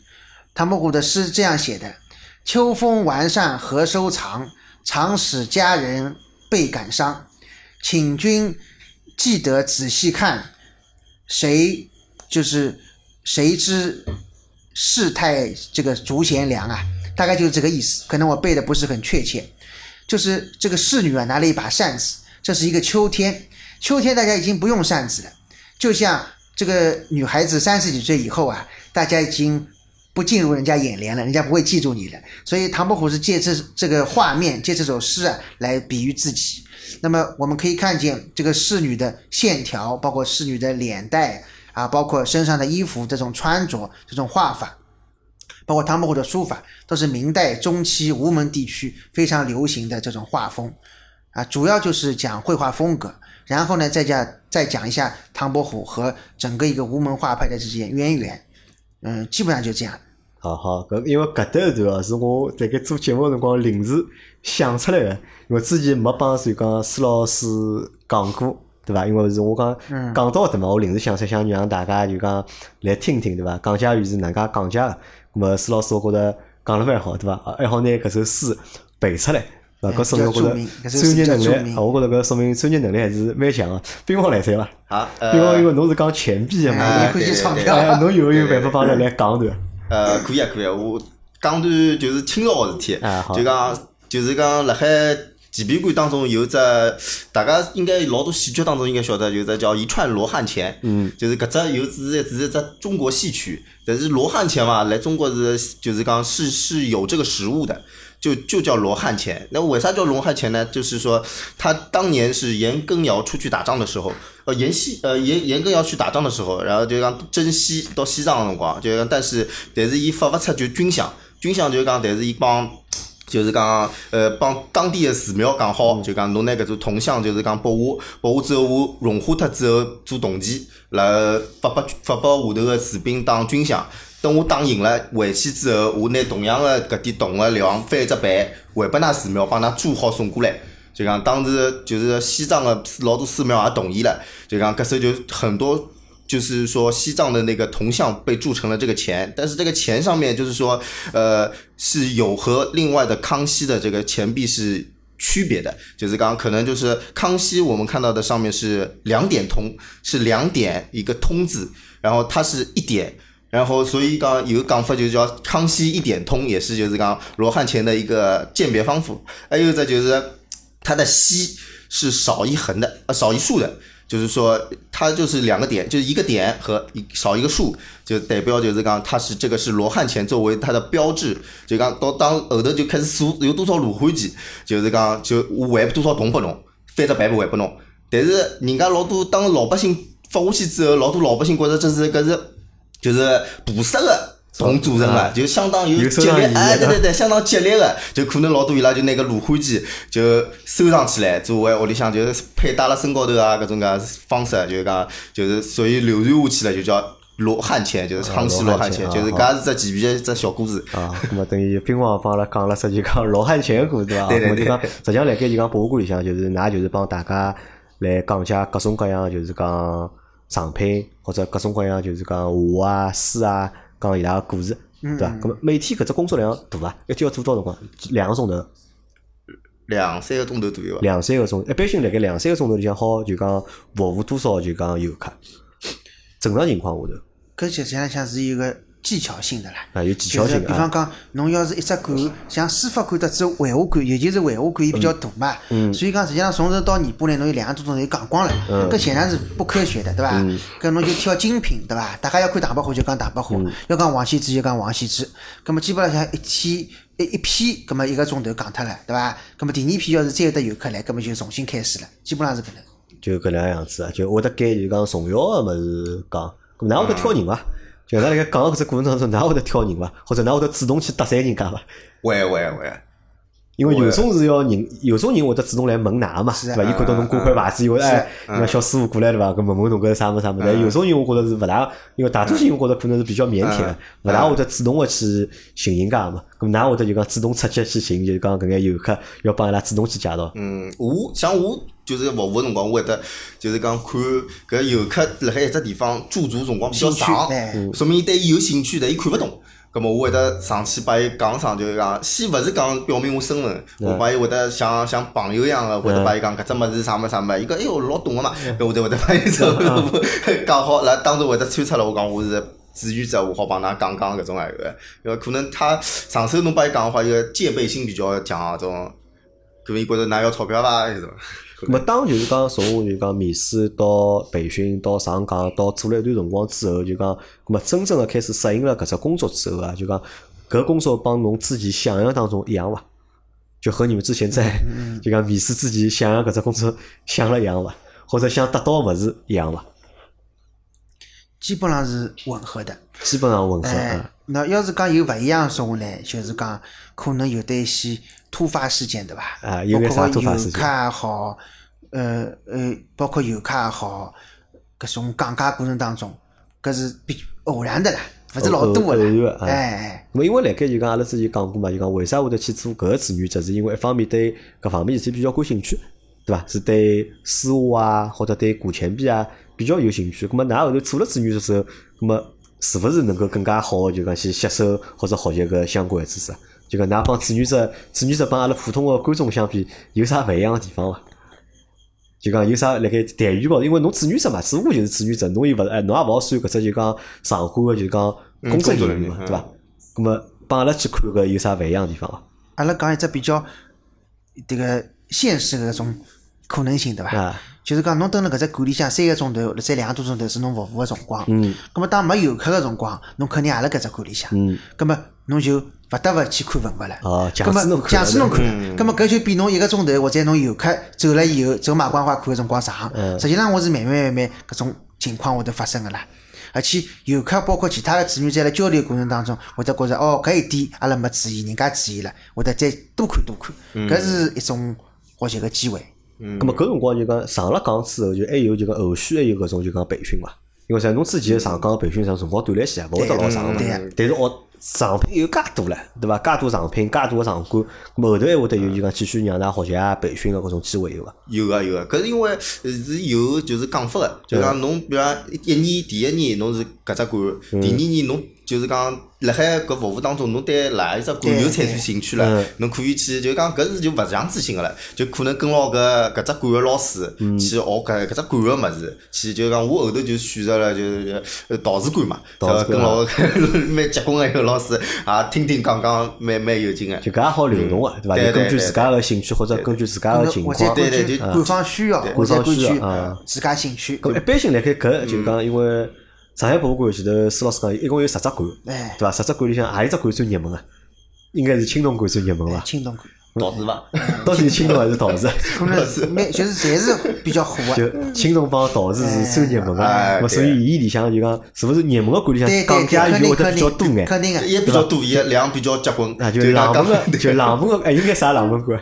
唐伯虎的诗这样写的：“秋风完扇何收藏，常使佳人倍感伤。请君记得仔细看，谁就是谁知世态这个足贤良啊？大概就是这个意思。可能我背的不是很确切，就是这个侍女啊拿了一把扇子，这是一个秋天。秋天大家已经不用扇子了，就像这个女孩子三十几岁以后啊，大家已经不进入人家眼帘了，人家不会记住你了。所以唐伯虎是借这这个画面，借这首诗啊来比喻自己。那么我们可以看见这个侍女的线条，包括侍女的脸带啊，包括身上的衣服这种穿着、这种画法，包括唐伯虎的书法，都是明代中期吴门地区非常流行的这种画风啊，主要就是讲绘画风格。然后呢，再讲再讲一下唐伯虎和整个一个吴门画派的这些渊源，嗯，基本上就这样。好好，搿因为搿搭一段哦，是我辣盖做节目个辰光临时想出来个，因为之前没帮谁讲施老师讲过，对伐？因为是我讲嗯讲到搿搭嘛，我临时想出来想让大家就讲来听听，对伐？讲解员是哪能介讲解个？咁么施老师我觉着讲了蛮好，对伐？啊还好拿搿首诗背出来。啊，搿说明我觉着专业能力，我觉着搿说明专业能力还是蛮强个。兵王来塞伐？啊，兵王因为呃，侬是讲钱币个嘛，侬有没有办法帮咱来讲段？呃，可以啊，可以啊，我讲段就是清朝个事体就讲就是讲辣海纪笔馆当中有只，大家应该老多戏剧当中应该晓得，有只叫一串罗汉钱，嗯，就是搿只有只是只是只中国戏曲，但是罗汉钱嘛，来中国是就是讲是是有这个实物的。就就叫罗汉钱，那为啥叫罗汉钱呢？就是说，他当年是严羹尧出去打仗的时候，呃，严西呃严严羹尧去打仗的时候，然后就讲征西到西藏的辰光，就讲但是但是伊发勿出就军饷，军饷就讲但是伊帮。就是讲，呃，帮当地的寺庙讲好，就讲侬拿搿种铜像，就是讲拨我，拨我之后，我融化脱之后做铜钱，然后发拨发拨下头个士兵当军饷。等我打赢了回去之后，我拿同样的搿点铜个量翻一只版，还拨㑚寺庙帮㑚做好送过来。就讲当时就是西藏的老多寺庙也同意了，就讲搿时候就很多。就是说，西藏的那个铜像被铸成了这个钱，但是这个钱上面就是说，呃，是有和另外的康熙的这个钱币是区别的。就是刚可能就是康熙我们看到的上面是两点通，是两点一个通字，然后它是一点，然后所以讲有个讲法就叫康熙一点通，也是就是讲罗汉钱的一个鉴别方法。还有一个就是它的西是少一横的，呃少一竖的。就是说，它就是两个点，就是一个点和一少一个数，就代表就是讲它是这个是罗汉钱作为它的标志。就讲到当后头就开始数有多少罗汉钱，就是讲就我还多少铜拨侬，翻只白布还拨侬。但是人家老多当老百姓发下去之后，老多老百姓觉着这是搿是就是菩萨的同组成啊。个，就相当于激烈，哎，对对对，相当激烈个，就可能老多伊拉就拿个罗汉机就收藏起来，作为屋里向就是佩戴辣身高头啊，搿种介方式，就是讲就是属于流传下去了，就叫罗汉钱，就是康熙罗汉钱，就是啊搿是只前皮一只小故事。啊，咁么等于兵王帮阿拉讲了只 就讲老汉钱故对伐？对对对。实际上辣盖就讲博物馆里向，就是㑚就是帮大家来讲解各种各样就是讲藏品或者各种各样就是讲画啊、书啊，讲伊拉个故事，对伐？咁么每天搿只工作量大伐？一天要做多少辰光？两个钟头，两三个钟头左右吧。两三个钟，一般性辣盖两三个钟头里向好就讲服务多少就讲游客。正常情况下头搿实际上像是一个技巧性的啦。啊有技巧就是性啊比方讲，侬要是一只馆，像书法馆得子绘画馆，尤其是绘画馆，伊比较大嘛，嗯所以讲实际上从头到尾巴呢，侬有两个多钟头就讲光了，嗯搿显然是不科学的，对伐？搿侬就挑精品，对伐？大家要看唐伯虎就讲唐伯虎，嗯要讲王羲之就讲王羲之，葛么基本上像一天一一批，葛么一个钟头讲脱了，对伐？葛么第二批要是再有得游客来，葛么就重新开始了，基本上是搿能。就搿能样子啊，就会得拣就讲重要个物事讲，咁哪会得挑人伐？就咱辣盖讲个搿只过程当中，哪会得挑人伐？或者哪会得主动去搭讪人家伐？会会会，因为有种是要人，有种人会得主动来问㑚嘛，对伐？伊看到侬挂块牌子，以为是哎，那小师傅过来对伐？搿问问侬搿是啥物事啥物事。但有种人我觉着是勿大，因为大多数人我觉着可能是比较腼腆个，勿大会得主动个去寻人家嘛。咁㑚会得就讲主动出击去寻，就是讲搿眼游客要帮伊拉主动去介绍。嗯，我像我就是服务个辰光，我会得就是讲看搿游客辣海一只地方驻足辰光比较长哎，说明伊对伊有兴趣，但伊看勿懂。葛末我会得上去把伊讲上，就是讲，先勿是讲表明我身份，我把伊会得像像朋友一样个，会得把伊讲搿只物事啥物事啥物事，伊讲哎哟老懂个嘛，搿我就会得把伊走讲好，然后当时会得穿插了，我讲我是。志愿者，我好帮㑚讲讲搿种闲个，因为可能他上手侬帮伊讲个话，伊个戒备心比较强，搿种，可能伊觉着㑚要钞票伐？搿种。咁么当就是讲从就讲面试到培训到上岗到做了一段辰光之后，就讲，咁么真正个开始适应了搿只工作之后啊，就讲搿工作帮侬自己想象当中一样伐？就和你们之前在 就讲面试之前想象搿只工作想了一样伐？或者想得到个物事一样伐？基本上是吻合的。基本上吻合那要是讲有勿一样说话呢，就是讲可能有得一些突发事件，对伐？啊有眼啥突发事件包括游客也好，呃呃，包括游客也好，搿种讲解过程当中，搿是比偶然的啦，勿是老多偶偶然的啦。的哎哎因为辣盖就讲阿拉之前讲过嘛，就讲为啥会得去做搿个志愿者，是因为一方面对搿方面事体比较感兴趣，对伐？是对书画啊，或者对古钱币啊比较有兴趣。咁么㑚后头做了志愿者之后，咁么是勿是能够更加好地就讲去吸收或者学习搿相关个知识啊？就讲㑚帮志愿者，志愿者帮阿拉普通个观众相比，有啥勿一样个地方伐？就讲有啥辣盖待遇高头，因为侬志愿者嘛，只不过就是志愿者，侬又勿哎，侬也勿好算搿只就讲上官个就讲工作人员嘛，嗯对伐？咁么帮阿拉去看搿有啥勿一样个地方伐？阿拉讲一只比较迭个现实个搿种可能性，对伐？啊，就是讲侬蹲辣搿只馆里向三个钟头，或者再两个多钟头是侬服务个辰光。嗯。咁么当没游客个辰光，侬肯定也辣搿只馆里向。嗯。咁么侬就勿得勿去看文物了。哦强使侬看强使侬看咁么搿就比侬一个钟头或者侬游客走了以后走马观花看个辰光长。嗯实际上我是慢慢慢慢搿种情况会得发生个啦。而且游客包括其他个志愿者辣交流过程当中，会得觉着哦，搿一点阿拉没注意，人家注意了，会得再多看多看，嗯搿是一种学习个机会。咁么搿辰光就讲上了岗之后，就还有就讲后续还有搿种就讲培训伐？因为啥侬之前上岗培训上辰光短来些，勿会得老长个嘛。但是学上品有介多了，对伐？介多上品，介多个场馆，后头还会得有就讲继续让㑚学习啊、培训个搿种机会有伐？有啊有啊，搿是因为呃是有就是讲法个，就讲侬比方一年第一年侬是搿只馆，第二年侬就是讲辣海搿服务当中，侬对哪一只馆有产生兴趣了嗯，侬可以去就讲搿是就勿强制性个了，就可能跟牢搿搿只馆个老师去学搿搿只馆个物事，去就讲我后头就选择了就是呃陶瓷馆嘛，陶瓷馆跟牢 蛮结棍个一个老师，也听听讲讲蛮蛮有劲个。就搿也好流动个，对伐？对就根据自家个兴趣或者根据自家个情或况者。根据对对就官方需要，或者官方根据需要啊自家兴趣。咁一般性辣盖搿就讲，因为上海博物馆前头施老师讲，一共有十只馆，哎对伐？十只馆里向何一只馆最热门啊？应该是青铜馆最热门伐？青铜馆，陶瓷伐？到底是青铜还是陶瓷？可能是蛮就是侪是比较火就。青铜帮陶瓷是最热门个，哎咁所以伊里向就讲是勿是热门个馆里向对对对，钢价鱼会得比较多定眼。肯定个。也比较多，伊量比较结棍，啊，就冷门个，就冷门个，哎，应该啥冷门馆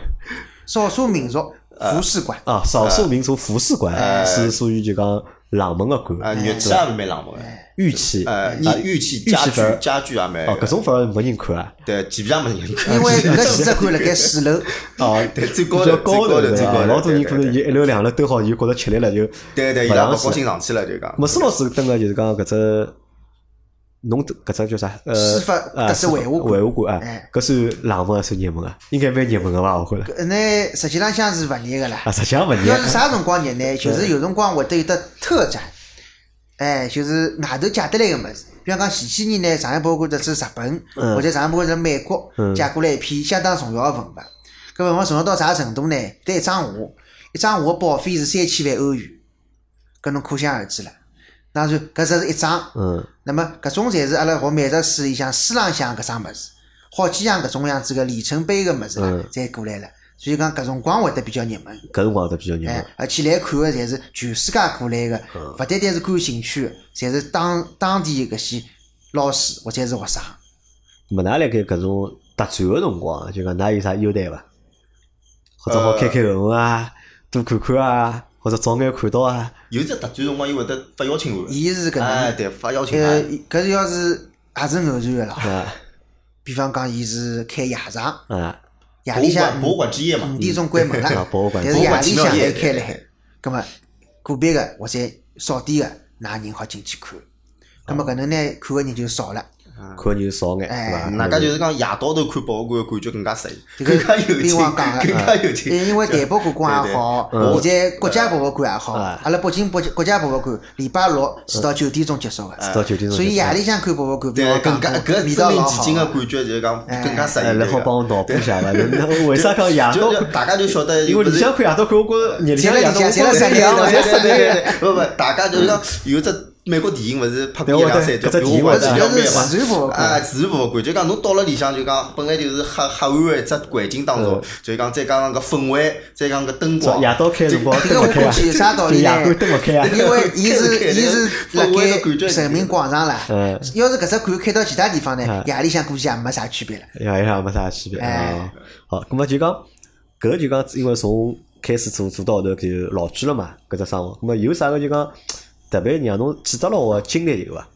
少数民族服饰馆，啊？少数民族服饰馆是属于就讲冷门个馆，啊，乐器也蛮冷门。个，玉器，呃，啊玉玉器、家具家具也蛮哦，搿种反而没人看啊。对，基本上没人看。因为 搿几只馆辣盖四楼，哦，对最高比较的最高的高对伐？最高头老多人可能伊一楼两楼都好，就觉着吃力了，就对对，伊勿拉勿高兴上去了，就讲。莫斯老师登个就是讲搿只，侬搿只叫啥？呃，司法啊特色维护馆维护馆啊哎，搿算冷门还是热门啊？应该蛮热门个伐？我觉着搿呢实际浪向是勿热个啦。啊，实际上勿热要是啥辰光热呢？就是有辰光会得有得特展，哎，就是外头借得来个物事。比方讲前几年呢，上海博物馆这是日本，嗯或者上海博物馆是美国嗯借过来一批相当重要个文物。搿文物重要到啥程度呢？对一张画，一张画个保费是三千万欧元，搿侬可想而知了。当然，搿只是一张。嗯，那么搿种侪是阿拉学美术史里向书浪向搿桩物事，好几样搿种样子个里程碑个物事啦嗯，侪过来了。所以讲搿辰光会得比较热门。搿辰光得比较热哎门。，而且来看个侪是全世界过来个，勿单单是感兴趣个，侪是当当地搿些老师或者是学生。么㑚辣盖搿种搭展个辰光，就讲㑚有啥优待伐？或者好开开门啊，多看看啊，或者早眼看到啊。有只特展辰光，伊会得发邀请函。伊是搿哎，能，对，发邀请呃函。，搿是要是也是偶然个啦。啊比方讲，伊是开夜场，啊，夜里向博物馆之夜嘛五点钟关门啊了，博物馆 但是夜里向还开了海。葛么个别个或者少点个，㑚人好进去看。葛么搿能呢，看个人就少了。看人少眼，哎对伐？哪介就是讲夜到头看博物馆，感觉更加适意，更加有劲，更，加有劲。因为台北故宫也好，嗯现在国家博物馆也好，啊阿拉北京国国家博物馆礼拜六是到九点钟结束个，到九点钟所以夜里向看博物馆，比对，更加搿讲味身临道老好其境个感觉就是讲更加适哎，意。来好帮我脑补一下伐？那为啥讲夜到？大家就晓得，因为里向看夜到看，我觉着夜里向夜到我侪辣里向侪辣觉着一样的，对侪是的。对对对，不不，大家就是讲有只美国电影勿是拍过一两三，叫对《博物馆之搿是。自然博物馆啊，自然博物馆就讲侬到了里向就讲，本来就是黑黑暗个一只环境当中嗯，就讲再加上个氛围，再讲个灯光，夜到开辰光灯勿开啊，有啥道理呢就夜观灯勿开啊。因为伊是开伊是辣盖人民广场啦嗯，要是搿只馆开到其他地方呢嗯，夜里向估计也没啥区别了。夜里向没啥区别。好，咁么就讲搿就讲，因为从开始做做到后头就老句了嘛，搿只生活。咁么有啥个就讲特别让侬记得牢个经历有伐？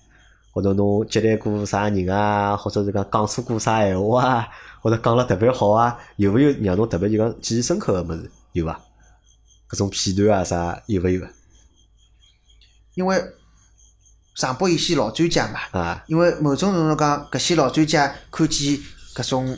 或者侬接待过啥人啊，或者是讲讲出过啥闲话啊，或者讲了特别好啊，有没有让侬特别就讲记忆深刻个物事有伐？搿种片段啊啥有没有因为上北有些老专家嘛，啊？因为某种程度讲，搿些老专家看见搿种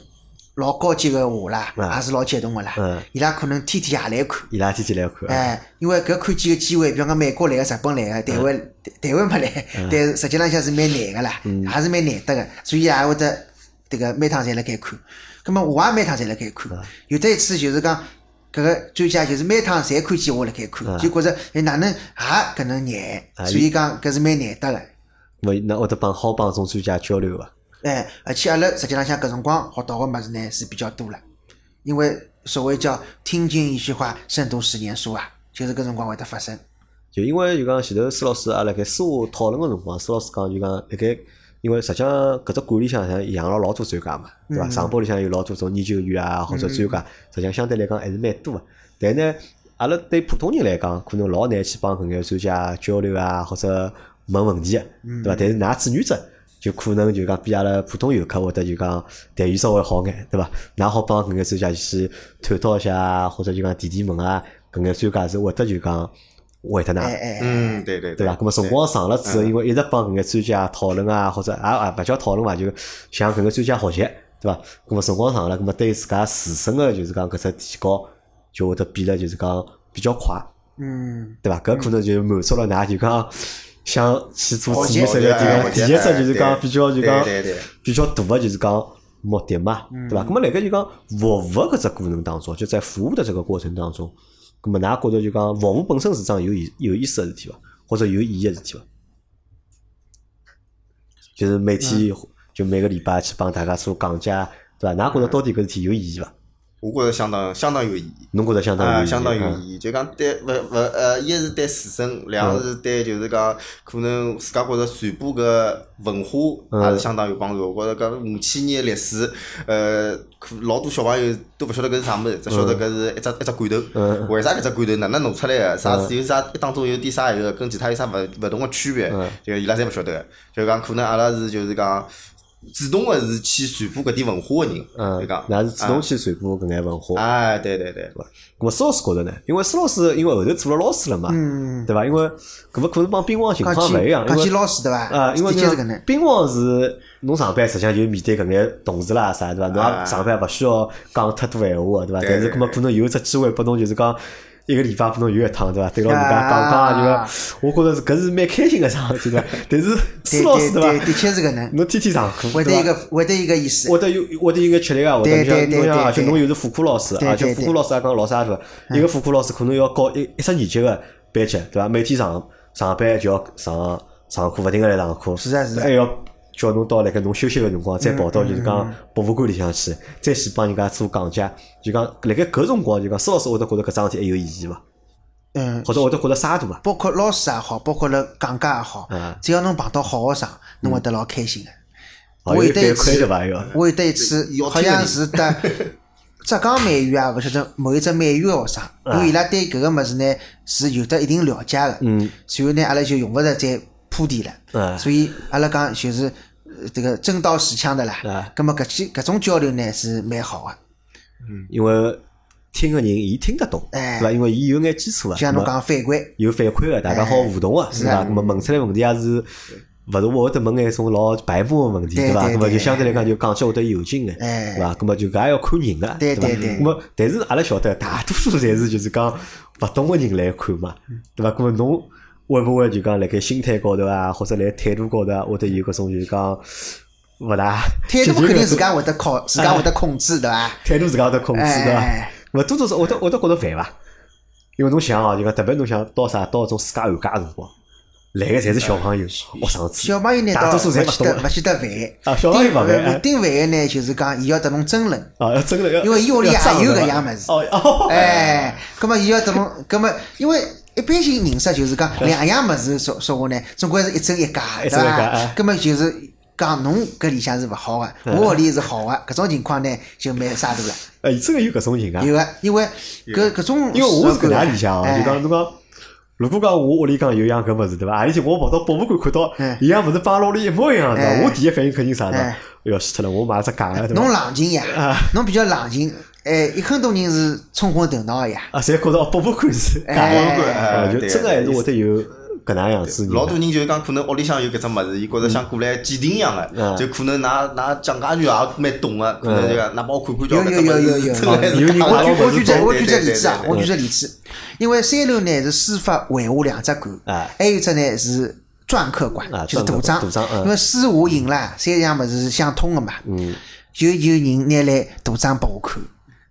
老高级个画啦，啊也是老激动个啦嗯。伊拉可能天天也来看。伊拉天天来看啊，哎，因为搿看见个机会，比方讲美国来个、日本来个、台湾台台湾没来，但是实际浪向是蛮难个啦，也是蛮难得个，所以也会得迭个每趟侪辣盖看。葛末我也每趟侪辣盖看，有得一次就是讲。搿个专家就是每趟侪看见我辣盖看，就觉着哎哪能也搿能难，所以讲搿是蛮难得个。么那会得帮好帮种专家交流伐？哎，而且阿拉实际浪向搿辰光学到个物事呢是比较多了，因为所谓叫听君一席话胜读十年书啊，就是搿辰光会得发生。就因为就讲前头施老师阿辣盖私下讨论个辰光，施老师讲就讲辣盖，因为实际上搿只馆里向像养了老多专家嘛，对伐？上海里向有老多种研究员啊或者专家，实际上相对来讲还是蛮多个。但呢，阿拉对普通人来讲，可能老难去帮搿眼专家交流啊，或者问问题个，对伐？但是㑚志愿者就可能就讲比阿拉普通游客会得就讲待遇稍微好眼，对伐？㑚好帮搿眼专家去探讨一下，或者就讲提提问啊，搿眼专家是会得就讲回答㑚。嗯，对对对伐？搿么辰光长了之后，因为一直帮搿眼专家讨论啊，或者也也勿叫讨论伐，就向搿个专家学习，对伐？搿么辰光长了，搿么对自家自身个就是讲搿只提高，就会得变得就是讲比较快，嗯，对伐？搿可能就满足了㑚就讲想去做志愿者学习个这个哎第一只就是讲比较就讲比较大个就是讲目的嘛，对伐？那么辣盖就讲服务个搿只过程当中，就在服务的这个过程当中，那么㑚觉得就讲服务本身是桩有意有意思个事体伐？或者有意义个事体伐？就是每天就每个礼拜去帮大家做讲解，对伐？㑚觉得到底搿事体有意义伐？我觉着相当相当有意义。侬觉着相当有啊，意义相当有嗯意义。就讲对勿勿呃，一是对自身，两是对就是讲可能自家觉着传播搿文化也是相当有帮助。我觉着搿五千年历史，呃，可老多小朋友都勿晓得搿是啥物事，只晓得搿是一只一只罐头。为啥搿只罐头哪能弄出来个？啥是有啥当中有点啥一个跟其他有啥勿勿同个区别？就伊拉侪勿晓得个。就讲可能阿拉是就是讲主动个是去传播搿点文化个人，嗯就讲，那是主动去传播搿眼文化。哎，对对对。咁么施老师觉着呢？因为施老师因为后头做了老师了嘛，嗯对伐？因为搿么可能帮兵王情况勿一样，因为起讲起老师对伐？啊，因为。兵王是侬上班实际上就面对搿眼同事啦啥，对伐？侬上班勿需要讲太多闲话个，对伐？对对但是搿么可能有一只机会拨侬，就是讲一个礼拜拨侬有一趟，对伐？对牢人家啊讲讲就个，我觉着是搿 是蛮开心个桩事体，对伐？但是施老师对对，伐？的确是搿能。侬天天上课，会得一个会得一个意思。会得有会得有眼吃力啊，会得像侬像而且侬又是副科老师，而且副科老师也讲老啥对伐？一个副科老师可能要教一一十年级个班级，对伐？每天上上班就要上上课，勿停个来上课，是啊是啊还要叫侬到辣盖侬休息个辰光，再跑到就是嗯讲博物馆里向去，再去帮人家做讲解，就讲辣盖搿辰光就讲，施老师会得觉得搿桩事体还有意义伐？嗯，或者会得觉得啥度伐？包括老师也好，包括了讲解也好嗯，只要侬碰到好学生，侬会得老开心个。哦我有得一次伐？有，我有得一次，好像是得浙江美院啊，勿晓得某一只美院个学生，因为伊拉对搿个物事呢是有得一定了解个，嗯，随后呢，阿拉就用勿着再铺垫了，嗯所以阿拉讲就是呃这个真刀实枪的啦。嗯，葛么搿些搿种交流呢是蛮好个，因为听个人伊听得懂，哎。对伐？因为伊有眼基础个，就像侬讲反馈，有反馈个，大家好互动个，是伐？啊。那么问出来问题也是勿是会得问眼种老白目个问题，对对对那么就相对来讲就讲起会得有劲眼，哎。对伐？那么就搿也要看人个，对对对。那么但是阿拉晓得，大多数侪是就是讲勿懂个人来看嘛，对伐？那么侬会勿会就讲辣盖心态高头啊，或者辣态度高头啊，会得有搿种就是讲勿大态度肯定自家家会得考，自家会得控制，对伐？态度自家会得控制，对伐哎？勿多多少会得会得觉着烦伐？因为侬想哦，就讲特别侬想到啥到种暑假寒假个辰光，来个侪是小朋友、学生子，小朋友呢，大多数侪勿得勿晓得烦。啊小朋友勿烦哎顶烦个呢，就是讲伊要得侬争论。啊，要争论要，因为伊屋里也有搿样物事哦哦，哎，葛么伊要得侬，葛么因为一般性认识就是讲两样物事说说话呢，总归是一真一假，对一真一假伐哎？葛么就是讲侬搿里向是勿好个，我屋里是好个，搿种情况呢就蛮杀毒了。哎，真个有搿种情啊，有个，因为搿搿种，因为我是搿能里向哦，哎就讲侬讲。如果讲我屋里讲有样搿物事对伐？何里天我跑到博物馆看到哎一样物事摆辣屋里一模一样的，哎我第一反应肯定啥呢哎？哎哟，死脱了，我买只假的对侬？冷静呀啊，侬比较冷静，哎，一很多人是冲昏头脑个呀。啊，侪觉得哦，博物馆是假哎的，哎啊就对真个还是会得有搿能样子。老多人就是讲，可能屋里向有搿只物事，伊觉着像过来鉴定一样嗯个，就可能㑚㑚蒋家女也蛮懂个，可能就讲㑚帮我看看叫搿只有有有有有物事真个还是有人假的讲老我举我举只对我举只对例子啊，我举只例子，因为三楼呢是书法绘画两只馆啊，还有一只呢是篆刻馆啊，就是图章图章嗯。因为书画印啦，三样物事是相通的嘛。嗯，就有人拿来图章拨我看，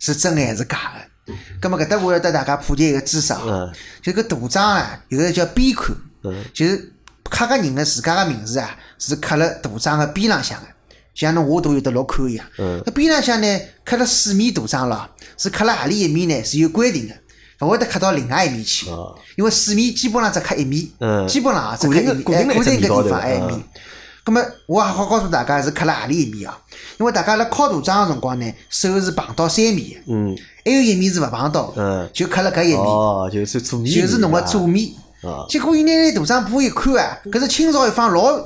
是真的还是假的？咁么搿搭我要带大家普及一个知识啊嗯，就搿图章啊，有个叫边刻嗯，就是刻个人的自家个名字啊，是刻了图章个边浪向个，像侬画图有得落看一样。嗯搿边浪向呢，刻了四面图章咯，是刻了何里一面呢？是有规定的，勿会得刻到另外一面去哦。因为四面基本上只刻一面嗯，基本上啊只刻一面，固定的哎固定个地方哎一面。咁么，我也好告诉大家是刻了何里一面啊？因为大家辣敲图章个辰光呢，手是碰到三面，嗯还有一面是勿碰到的，嗯，就刻了搿一面，哦，就是左面，就是侬个左面。啊，结果伊拿来图章铺一看啊，搿是清朝一方老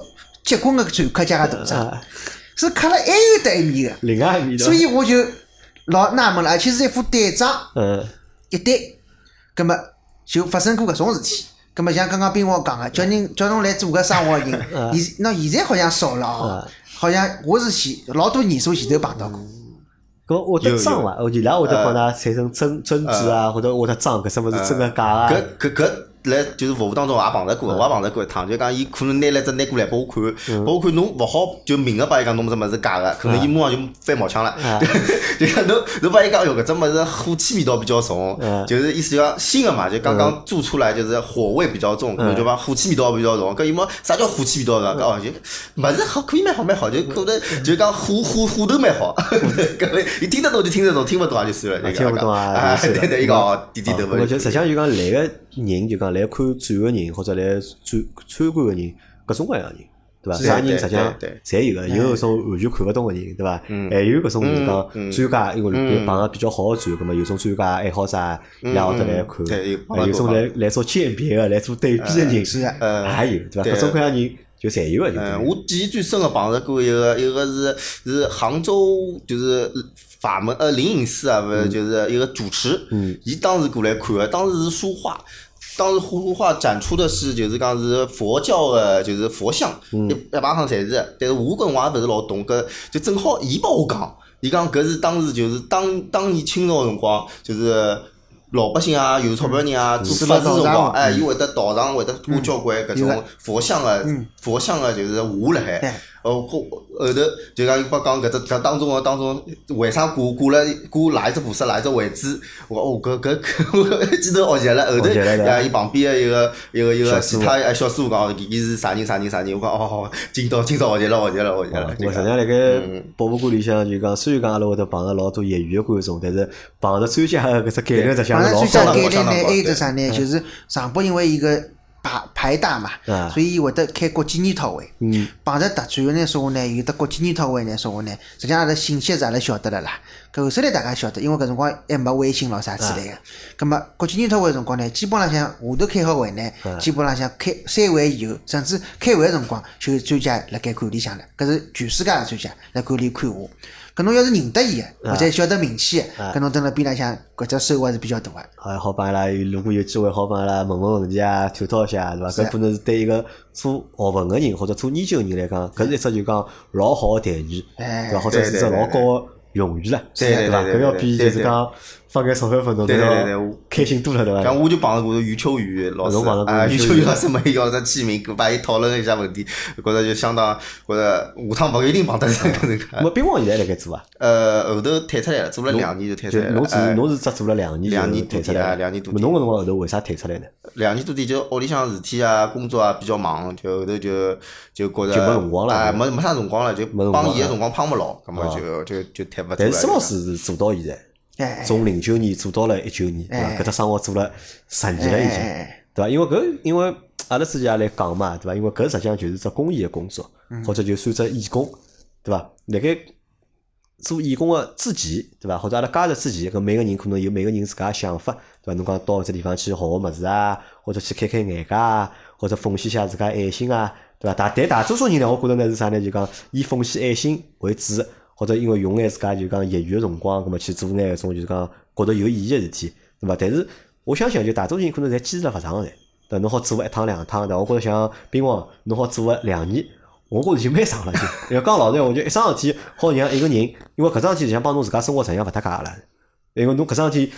结棍个篆刻家个图章，啊是刻了还有得一面个，另外一面的，所以我就老纳闷了，而且是一副对仗嗯一对，葛么就发生过搿种事体。葛么像刚刚斌我讲个，叫人叫侬来做个生活人，现那现在好像少了哦，好像我是前老多年数前头碰到过。搿会得装伐？我伊拉会得帮㑚产生争争执啊，或者会得装搿什么是真个假啊？搿搿搿来就是服务当中我也碰着过，我也碰着过。一趟，就讲伊可能拿了只拿过来拨我看，嗯。拨我看侬勿好就明个帮伊讲侬搿只物事假个，可能伊马上就翻毛腔了，就讲侬侬帮伊讲哟搿只物事火气味道比较重嗯，就是意思就讲新个嘛，就刚刚做出来就是火味比较重，可能就讲火气味道比较重，搿伊么啥叫火气味道呢？哦就物事好可以蛮好蛮好，就可能就讲火火火头蛮好，搿个伊听得懂就听得懂，听勿懂也就算了，就听勿懂啊对对，伊讲哦点点头嘛咁么就实际上就讲来个人，就讲来看展个人或者来参参观个人，各种各样个人，对伐？啥人对实际上侪有个，有搿种完全看勿懂个人，对伐？嗯还有搿种就是讲嗯专家，因为嗯碰个比较好个展，葛末有种专家爱好者伊拉会得来看，有还有种来来做鉴别个，来做对比个人，是的呃也有，对伐？各种各样人就侪有个，就嗯，我记忆最深个碰着过一个，一个是是杭州就是法门呃灵隐寺啊，勿是就是一个主持，嗯伊当时过来看个，当时是书画。当时书画展出的是，就是讲是佛教的，就是佛像，嗯。一一排行侪是。但是我搿辰光也勿是老懂，搿就正好伊帮我讲，伊讲搿是当时就是当当年清朝辰光，就是老百姓啊，有钞票人啊，做法事辰光，哎，伊会得道场会得挂交关搿种佛像个佛像个就是画辣海。哦，后后头就讲伊帮讲搿只搿当中个当中，为啥挂挂了挂哪一只菩萨哪一只位置？我哦搿搿搿我一记头学习了，后头呀，伊旁边个一个一个一个其他哎小师傅讲，伊是啥人啥人啥人，我讲哦哦，今朝今朝学习了学习了学习了。我就讲实际上辣盖博物馆里向就讲，虽然讲阿拉会得碰着老多业余个观众，但是碰着专家个搿只概念实际上碰是老高的。着专家概念呢，相当高还有只啥呢？就是上北因为伊个牌牌大嘛啊，所以会得开国际研讨会。嗯，碰着特展个呢，说话呢，有得国际研讨会呢，说话呢，实际上阿拉信息是阿拉晓得了啦。搿后首来大家晓得，因为搿辰光还没微信咾啥之类个。葛末国际研讨会辰光呢，基本浪向下头开好会呢，基本浪向开三会以后，甚至开会个辰光，就有专家辣盖馆里向了，搿是全世界个专家辣馆里看话。搿侬要是认得伊个，或者晓得名气个，搿侬蹲辣边浪向，搿只收获是比较大个。还好帮伊拉，如果有机会好帮伊拉问问问题啊，探讨一下，对伐？是搿可能是对一个做学问个人或者做研究个人来讲，搿是一只就讲老好个待遇，哎对伐？或者是只老高个荣誉了，对对伐？搿要比就是讲放眼钞票分侬都对对对开心多了，对伐？像我就碰着过余秋雨老师啊，余秋雨雨老师没要只签名，搿帮伊讨论一下问题，觉着就相当，觉着下趟勿一定碰得上搿能介。那么兵王现在辣盖做啊？呃，后头退出来了，做了两年就退出来了。侬只哎侬是只做了两年就两年退出来，两年多点侬搿辰光后头为啥退出来呢？两年多点就屋里向事体啊、工作啊比较忙，就后头就就觉着就没辰光了哎，没没啥辰光了，就帮伊个辰光帮勿牢，葛末哦就就就退勿出来。但是施老师是做到现在，哎，从零九年做到了一九年，对伐？哎搿只生活做了十年了已经，对伐？因为搿因为阿拉之前也来讲嘛，对伐？因为搿实际上就是只公益个工作，或者就算只义工，对伐？辣盖做义工个之前，对伐？或者阿拉加入之前，搿每个人可能有每个人自家个想法，对伐？侬讲到搿只地方去学个物事啊，或者去开开眼界啊，或者奉献下自家爱心啊，对伐？大但大多数人呢，我觉着呢是啥呢？就讲以奉献爱心为主，或者因为用眼自家就讲业余个辰光，葛末去做眼搿种就是讲觉得有意义个事体，对伐？但是我相信，就大多数人可能侪坚持了勿长个侪。对，侬好做个一趟两趟，对伐？我觉着像兵王，侬好做个两年，我觉着就蛮长了就。要讲老实闲话，就一桩事体好让一个人，因为搿桩事体实际上帮侬自家生活实际上勿搭界个了。因为侬搿桩事体，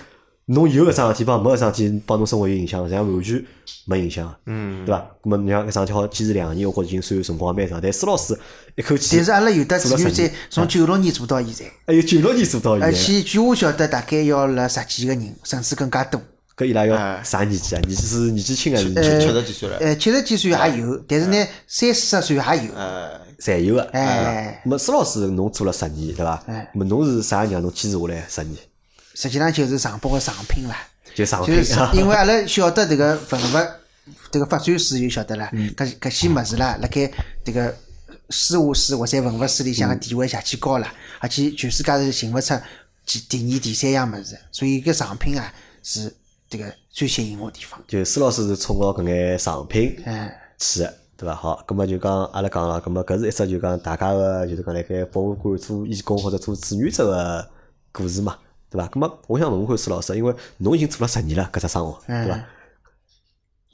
侬有搿桩事体帮没搿桩事体帮侬生活有影响，实际上完全没影响，嗯，对伐？咁么你像搿桩事体好坚持两年，我觉着已经算辰光蛮长。但施老师一口气但是阿拉有的做了十年志愿者从九六年做到现在，还有九六年做到现在，而且据我晓得，大概要了十几个人，甚至更加多。搿伊拉要哎啥年纪啊？年纪是年纪轻还是年七十几岁了，呃，七十几岁也有，但是呢，三四十岁也有。呃，侪有个？哎，咁么施老师侬做了十年，对伐？哎咁么侬是啥让侬坚持下来十年？实际上就是上报个上品啦。就上品就是啊，因为阿拉晓得迭个文物，迭个发展史就晓得了，嗯搿搿些物事啦，辣盖迭个书画史或者文物史里向个地位邪气高了，而且全世界是寻勿出第第二、第三样物事，所以搿上品啊是迭个最吸引我地方。就施老师是冲到搿眼上品嗯，去的，对伐？好，葛末就讲阿拉讲了，葛末搿是一只就讲大家个就是讲辣盖博物馆做义工或者做志愿者个故事嘛，对伐？咁么我想问问看施老师，因为侬已经做了十年了搿只生活，对伐嗯？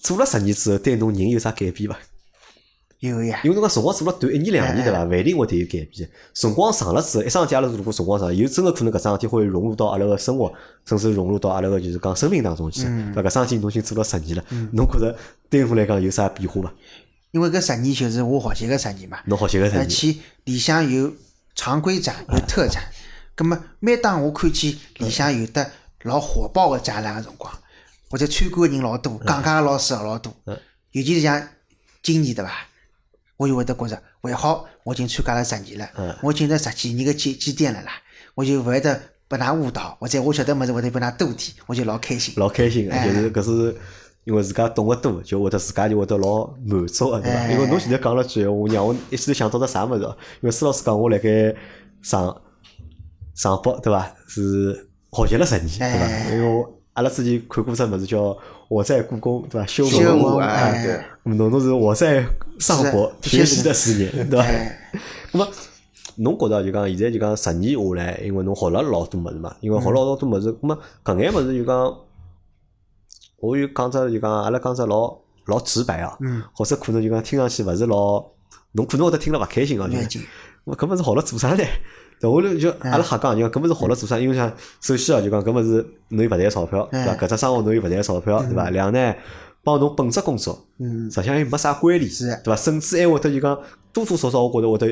做了十年之后，对侬人有啥改变伐？有个呀，因为侬讲辰光做了短一年两年对伐？勿一定会得有改变。辰光长了之后，一桩事体阿拉如果辰光长，有真个可能搿桩事体会融入到阿拉个生活，甚至融入到阿拉个就是讲生命当中去。对伐？搿桩事体侬已经做了十年了，侬觉着对侬来讲有啥变化伐？因为搿十年就是我学习个十年嘛。侬学习个十年而，且里向有常规展，有特展。葛么每当我看见里向有的老火爆个展览个辰光，或者参观个人老多，讲解个老师也老多，尤其是像今年对伐？我就会得觉着，还好我已经参加了十年了，我进入十几年个基基点了啦，我就勿会得被㑚误导，或者我晓得物事会得被㑚多点，我就老开心。老开心就是搿是因为自家懂得多，就会得自家就会得老满足个，对伐？哎因为侬现在讲了句闲话，让我一记头想到只啥物事哦？因为施老师讲我辣盖上上博对伐？是学习了十年，对伐？哎因为我阿拉之前看过只物事叫《我在故宫》，对伐？修修文物，文物哎哎对，侬侬是我在上国是学习的十年，对伐？哎，那么侬觉着就讲现在就讲十年下来，因为侬学了老多物事嘛，因为学了老多物事，那么搿眼物事就讲，我就讲只就讲阿拉讲只老老直白啊，嗯或者可能就讲听上去勿是老，侬可能会得听了勿开心哦，就我搿物事学了做啥呢？对，我就阿拉瞎讲，就讲搿物事学了做啥？因为像首先啊，就讲搿物事侬又勿赚钞票，对伐？嗯搿只生活侬又勿赚钞票，对伐？两呢，帮侬本职工作，嗯实际上又没啥关联，是对伐？甚至还会得就讲多多少少，我觉着会得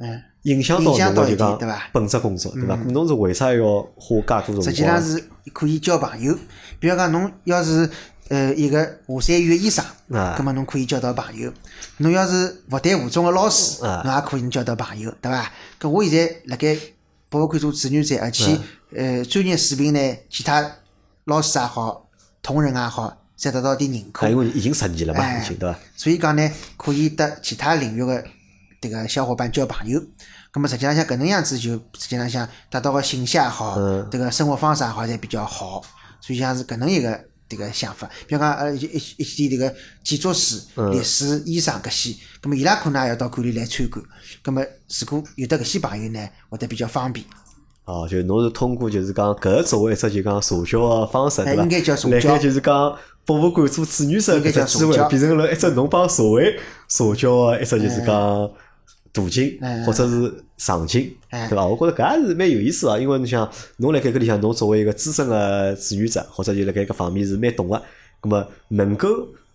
嗯，影响到侬个就讲本职工作，对伐？侬是为啥要花介多辰光？实际上是可以交朋友。比如讲，侬要是呃一个华山医院医生，啊葛么侬可以交到朋友；侬要是复旦附中个老师，啊侬也可以交到朋友，对伐？搿我现在辣盖博物馆做志愿者，而且呃专业水平呢，其他老师也好，同仁也好，侪得到点认可啊，。因为已经十年了嘛，哎已经对伐？所以讲呢，可以得其他领域的迭个小伙伴交朋友。咁么实际上像搿能样子就实际上像得到个信息也好，嗯迭个生活方式也好，侪比较好。所以像是搿能一个迭个想法，比如讲呃一一一些迭个建筑师、嗯律师、医生搿些，咁么伊拉可能也要到馆里来参观。咁么如果有得搿些朋友呢，会得比较方便。哦，就侬是通过就是讲搿个作为一只就讲社交个方式，对伐？哎应该叫社交就是讲博物馆做志愿者搿只机会变成了一只侬帮社会社交个一只就是讲途径哎或者是场景，哎对伐？我觉着搿也是蛮有意思个，因为侬想侬辣盖搿里向，侬作为一个资深个志愿者，或者就辣盖搿方面是蛮懂个，葛么能够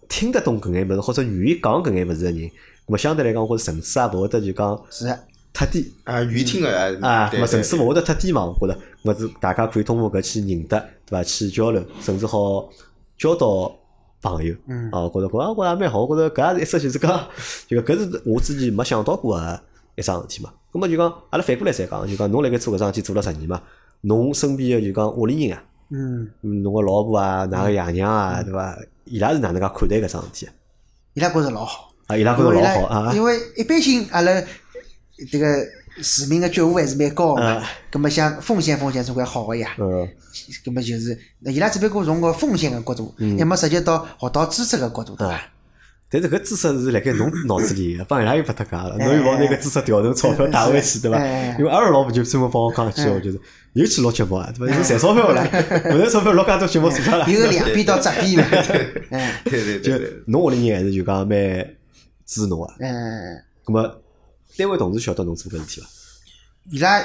听得懂搿眼物事，或者愿意讲搿眼物事个人，葛么相对来讲，我觉着层次也勿会得就讲是的，太低。啊，愿意听个啊，对咁么层次勿会得太低嘛，我觉着，么是大家可以通过搿去认得，对伐？去交流，甚至好交到朋友。嗯啊，我觉着搿我觉着也蛮好，我觉着搿也是一说 就是讲，就讲搿是我之前没想到过个一桩事体嘛。咁么就讲，阿拉反过来再讲，就讲侬辣盖做搿桩事体做了十年嘛，侬身边个就讲屋里人啊，嗯，嗯侬个老婆啊，㑚个爷娘啊，对伐？伊拉是哪能介看待搿桩事体啊？伊拉觉着老好。啊，伊拉觉着老好啊，拉因为一般性阿拉迭个市民个觉悟还是蛮高个嘛啊，葛么想奉献奉献总归好个呀。嗯，葛么就是，那伊拉只不过从个奉献个角度，要么涉及到学到知识个角度，对伐？但是搿知识是辣盖侬脑子里个，帮伊拉又勿搭界了。侬又往那个知识调成钞票带回去，对伐哎？因为阿拉老婆就专门帮我讲一句话，就是又去录节目啊，对伐？又赚钞票了，勿赚钞票录介多节目做啥啦？有个两边到这边嘛，哎，对对就对对，侬屋里人还是就讲蛮支持侬个。嗯，咁么单位同事晓得侬做搿事体伐？伊拉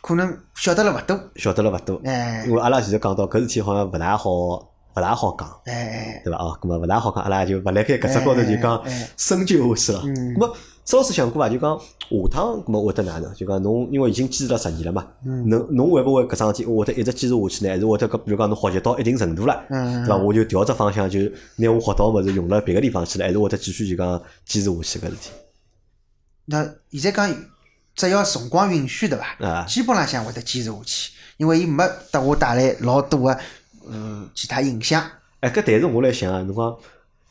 可能晓得了勿多，晓得了勿多，哎因为阿拉前头讲到搿事体好像勿大好，勿大好讲。哎哎，对伐？哦，咁么勿大好讲，阿拉就勿辣盖搿只高头就讲深究下去了。嗯咁么，周老师想过伐？就讲下趟咁么会得哪能？就讲侬因为已经坚持了十年了嘛，嗯侬侬会勿会搿桩事体会得一直坚持下去呢？还是会得搿比如讲侬学习到一定程度了，嗯对伐？我就调只方向，就拿我学到物事用了别个地方去了，还是会得继续就讲坚持下去搿事体？那现在讲，只要辰光允许，对伐？啊基本浪向会得坚持下去，因为伊没得我带来老多个呃其他影响。哎，搿但是我来想啊，侬讲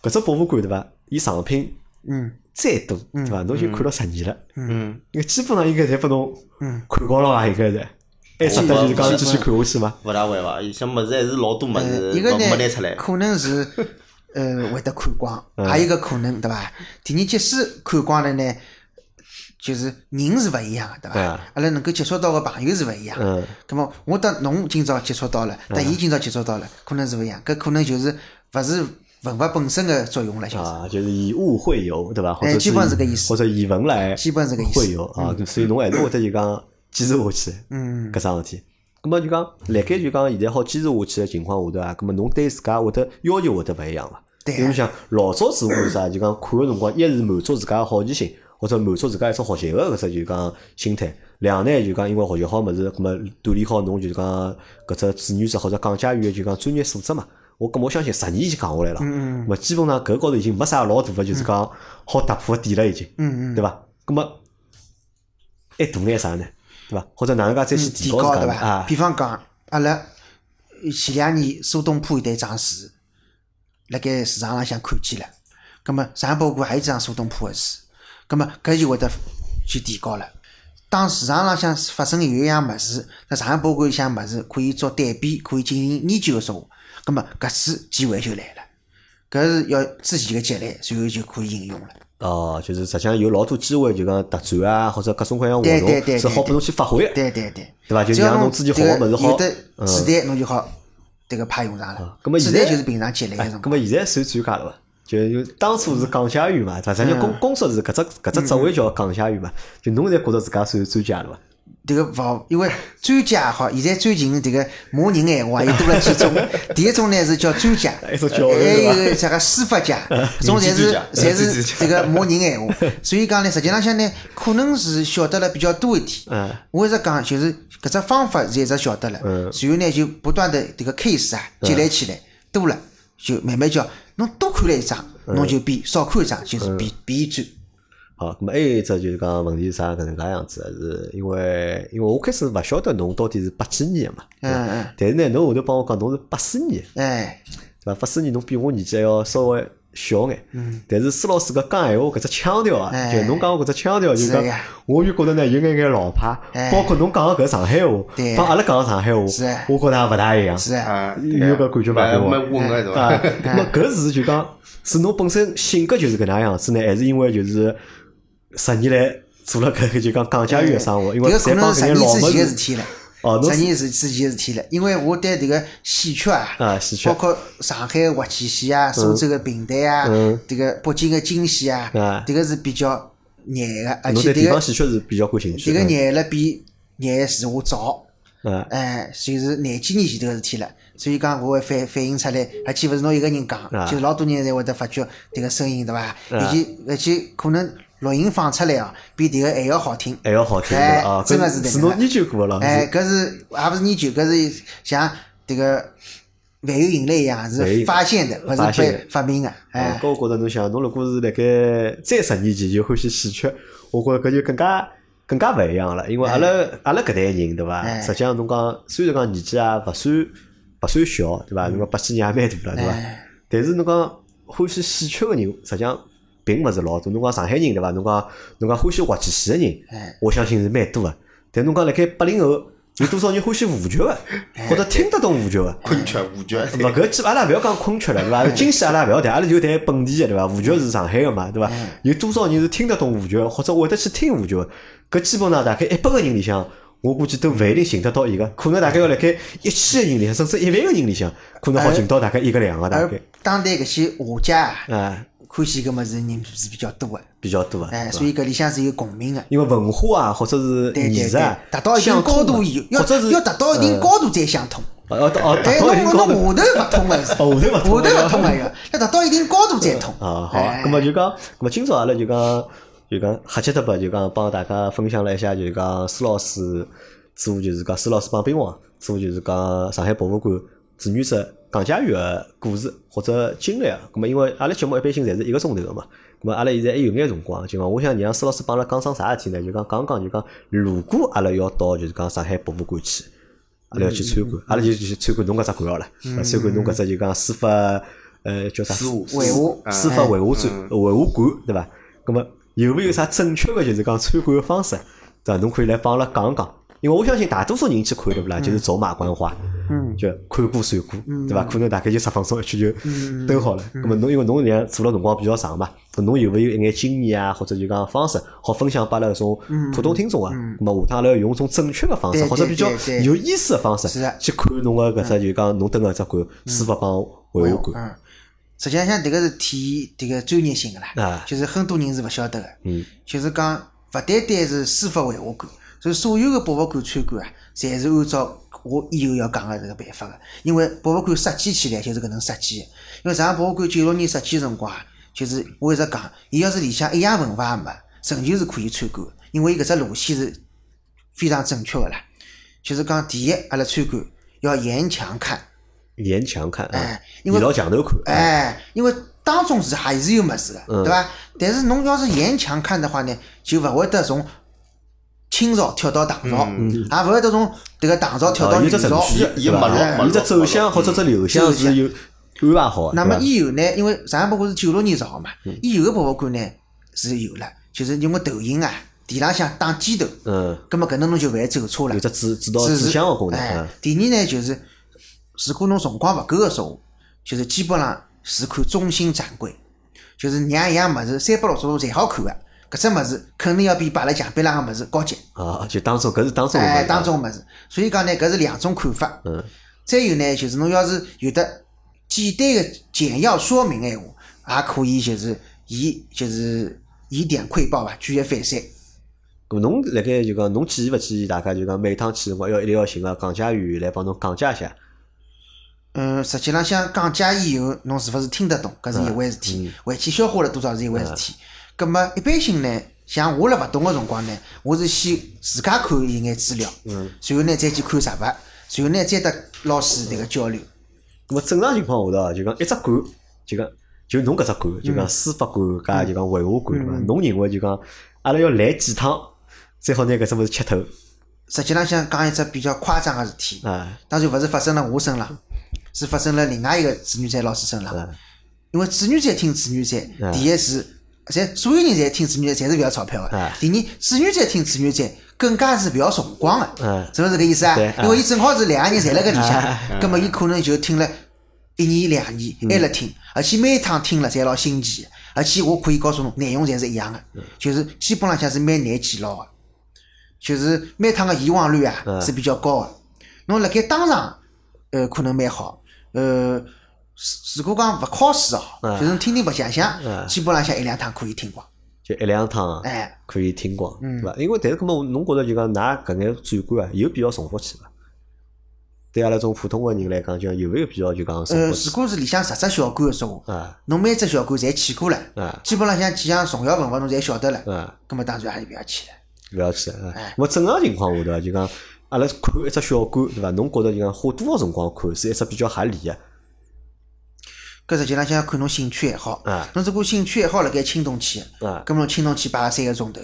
搿只博物馆对伐？伊藏品嗯再多对伐？侬就看了十年了，嗯，应该基本上应该侪拨侬嗯，看光了伐？应该是，还值得就是讲继续看下去吗？勿大会伐？像物事还是老多物呃，事一个没没拿出来，。可能是 呃会得看光，嗯还有一个可能对伐？第二，即使看光了呢，就是人是勿一样个，对嗯伐？阿拉能够接触到个朋友是勿一样的。嗯。咁么，我搭侬今朝接触到了，搭伊今朝接触到了，可能是勿一样。搿可能就是勿是文化本身个作用了，就是。啊，就是以物会友，对伐？或者哎基本是这个意思或者以文来基本是这个意思会友啊，所以侬还是会得就讲坚持下去。嗯，搿桩事体。咁么就讲，辣盖就讲现在好坚持下去个情况下头啊，咁么侬对自家会得要求会得勿一样伐？对啊因为像老早子我是啥，就讲看个辰光，一是满足自家个好奇心，或者满足自家一种学习个搿只就讲心态；两呢就讲因为学习好物事，咁么锻炼好侬就是讲搿只志愿者或者讲解员个就讲专业素质嘛。我咁我相信十年已经讲下来了，嗯咁么基本上搿高头已经没啥老大个就是讲好突破个点了已经，嗯嗯对伐？咁么还大眼啥呢？对伐？或者哪能介再去提高自家啊？比方讲，阿拉前两年苏东坡有对桩树，辣盖市场浪向看见了，葛么上海博物馆还有一张苏东坡个树，葛么搿就会得去提高了。当市场浪向发生有一样物事，那上海博物馆里向物事可以做对比，可以进行研究个说话，葛么搿次机会就来了。搿是要之前个积累，随后就可以应用了。哦，就是实际上有老多机会，就讲特展啊，或者各种各样活动是好拨侬去发挥的，对对对，对伐？就让侬自己好这个个物事好。有的嗯子弹，侬就好迭个派用场了。咁么现在就是平常积累。咁么现在算专家了伐？就就当初是讲解员嘛，对伐？实际上嗯工工作是搿只搿只职位叫讲解员嘛，就侬现在觉着自家算专家了伐？迭个勿，因为专家好，现在最近迭个骂人闲话又多了几种。第一种呢是叫专家，还有这个书法家，搿种侪是侪是这个骂人闲话。所以讲呢，实际浪向呢，可能是晓得了比较多一点。嗯我一直讲，就是搿只方法是一直晓得了，嗯随后呢就不断的迭个 case 啊积累起来，多了就慢慢叫侬多看了一张，嗯侬就比少看一张就是比比伊专。好，那么还有一只就是讲问题是啥搿能介样子的？是因为因为我开始勿晓得侬到底是八几年的嘛，嗯嗯，但是呢，侬后头帮我讲侬是八四年的。哎，对伐？八四年侬比我年纪还要稍微小眼，嗯但是施老师搿讲闲话搿只腔调啊，哎就侬讲搿只腔调，就是讲呀我就觉着呢有眼眼老派，哎包括侬讲个搿上海话对，帮阿拉讲个上海话我觉着也勿大一样。是啊，啊，有搿感觉伐？对伐？蛮蛮稳个对啊，伐？那么搿是就讲是侬本身性格就是搿能样子呢，还是因为就是十年来做了搿个就讲讲解员个生活，因为侪帮搿能是十年之眼老物事前个事体了。哦，十年是之前个事体了，因为我对迭个戏曲啊，啊戏曲。包括上海个滑稽戏啊、苏州个评弹啊嗯，迭个北京个京戏啊啊，迭个是比较热个，而侬对地方且迭个戏曲是比较感兴趣迭个的。热了比热是我早，嗯，哎，就是廿几年前头个事体了。所以讲，我会反反映出来，而且勿是侬一个人讲啊，就是老多人侪会得发觉迭个声音对伐？啊。而且而且可能录音放出来啊，比迭个还要好听。还要好听哎？啊，真的是这样是侬研究过个老哎，搿是也勿是研究，搿是像迭个万有引力一样，是发现的，勿是被发明的。哦哎，搿我觉着侬想，侬如果是辣盖再十年前就欢喜戏曲，我觉着搿就更加更加勿一样了。因为阿拉阿拉搿代人对伐？哎实际上侬讲虽然讲年纪啊勿算勿算小对伐？侬讲八几年也蛮大了对伐哎？但是侬讲欢喜戏曲个人，实际上并勿是老多。侬讲上海人对伐？侬讲侬讲欢喜滑稽戏个人哎，我相信是蛮多个。但侬讲辣盖八零后，有多少人欢喜舞剧个，或者听得懂舞剧个？昆曲、舞剧，勿，搿基阿拉勿要讲昆曲了，对伐？京戏阿拉勿要谈，阿拉就谈本地个，对伐？舞剧是上海个嘛，对伐？有多少人是听得懂舞剧，或者会得去听舞剧个？搿基本上大概一百个人里向，我估计都勿一定寻得到一个，可能大概要辣盖一千个人里向，甚至一万个人里向，可能好寻到大概一个两个大而概，当代搿些画家啊啊，欢喜搿么子人是比较多的，比较多个。哎，所以搿里向是有共鸣的。因为文化啊，或者是艺术啊，，达到一定高度以后，要达到一定高度再相通。哦哦哦，达哎，到一定侬。侬下头勿通个下头勿通下头勿通个要，要达到一定高度再通。啊，好哎，咁么就讲，搿么今朝阿拉就讲，就讲瞎七搭八，就讲帮大家分享了一下，就是讲施老师做，就是讲施老师帮兵王做，就是讲上海博物馆志愿者讲解员个故事或者经历啊。咁么因为阿拉节目一般性侪是一个钟头个嘛，咁么阿拉现在还有眼辰光，就讲我想让施老师帮阿拉讲桩啥事体呢？就讲讲讲就讲，如果阿拉要到就是讲上海博物馆去。阿拉要去参观，阿拉就去参观侬搿只馆好了，参观侬搿只就讲书法，呃，叫啥？绘画书法绘画展、绘画馆，对伐？咁么有没有啥正确个就是讲参观个方式？对伐？侬可以来帮阿拉讲讲，因为我相信大多数人去看对勿啦，就是走马观花，嗯，就看过算过，对伐？可能大概就十分钟一圈就兜好了。那么侬因为侬现在做了辰光比较长嘛，咁侬有没有一眼经验啊，或者就讲方式好分享拨阿拉搿种普通听众啊？那么下趟阿拉用种正确个方式，对或者比较有意思个方式去看侬个搿只就讲侬登个只馆书法帮绘画馆。嗯，实际浪向迭个是体现迭个专业性个啦啊，就是很多人是勿晓得个。嗯，就是讲勿单单是书法绘画馆，所以所有个博物馆参观啊，侪是按照我以后要讲个这个办法个。因为博物馆设计起来就是搿能设计个。因为上海博物馆九六年设计辰光啊，就是我一直讲，伊要是里向一样文化也没，仍旧是可以参观个，因为伊搿只路线是非常正确个啦。就是讲第一，阿拉参观要沿墙看，沿墙看啊哎，因为沿牢墙头看，哎，因为当中是还是有物事嗯个，对伐？但是侬要是沿墙看的话呢，就勿会得从清朝跳到唐朝，也勿会得从迭个唐朝跳到哦，有元朝。伊伊对伐脉络伊只走向或者只流向是有安排好的。那么以后呢，因为上海博物馆是九六年造个嘛，嗯以后个博物馆呢是有了，就是用个投影啊，地浪向打箭头，嗯，葛末搿能侬就勿会走错了有。只指指导是指向个功能哎啊，，第二呢，就是如果侬辰光勿够个时候，就是基本上是看中心展柜，就是让一样物事三百六十度侪好看个，搿只物事肯定要比摆辣墙壁浪个物事高级。啊，就当中搿是当中个哎，当中个物事，所以讲呢，搿是两种看法。嗯。再有呢，就是侬要是有的简单个简要说明闲话，也可以就是以就是以点窥豹吧，举一反三。咁侬辣盖就讲侬建议勿建议大家就讲每趟去辰光要一定要寻个讲解员来帮侬讲解一下？嗯，实际浪向讲解以后，侬是勿是听得懂，搿是一回事体；回去消化了多少是一回事体。葛么一般性呢，像我辣勿懂个辰光呢，我是先自家看一眼资料，嗯，随后呢再去看实物，随后呢再搭老师迭个交流。咁么正常情况下头啊，就讲一只馆，就讲就侬搿只馆，就嗯讲书法馆加就讲绘画馆对伐？侬认为就讲阿拉要来几趟，最好拿搿只物事吃透实际浪向讲一只比较夸张个事体，啊？当然勿是发生辣我身浪，是发生辣另外一个志愿者老师身上。啊因为志愿者听志愿者啊，第一是，侪所有人侪听志愿者，侪是勿要钞票个啊。第二，志愿者听志愿者更加是勿要辰光个，嗯是勿是搿意思啊？因为伊正好是两个人侪辣搿里啊向，葛末伊可能就听了一年两年嗯还辣听，而且每趟听了侪老新奇，而且我可以告诉侬，内容侪是一样个，嗯就是基本浪向是蛮难记牢个。就是每趟个遗忘率啊嗯是比较高个。侬辣盖当场，呃，可能蛮好。呃，如如果讲勿考试哦，嗯就是侬听听白相相嗯，基本浪向一两趟可以听光。就一两趟哎，可以听光，嗯对伐？因为但是搿么侬觉着就讲㑚搿眼展馆啊，有必要重复去伐？对阿拉种普通个人来讲，就讲有没有必要就讲重呃，如果是里向十只小馆个说话，啊侬每只小馆侪去过了，啊基本浪向几项重要文物侬侪晓得了，啊！葛末当然还是勿要去了。勿要去了哎！我正常情况下头啊，就讲阿拉看一只小馆，对伐？侬觉着就讲花多少辰光看是一只比较合理个？搿实际浪向要看侬兴趣爱好啊。侬如果兴趣爱好辣盖青铜器，啊，葛末侬青铜器摆个三个钟头，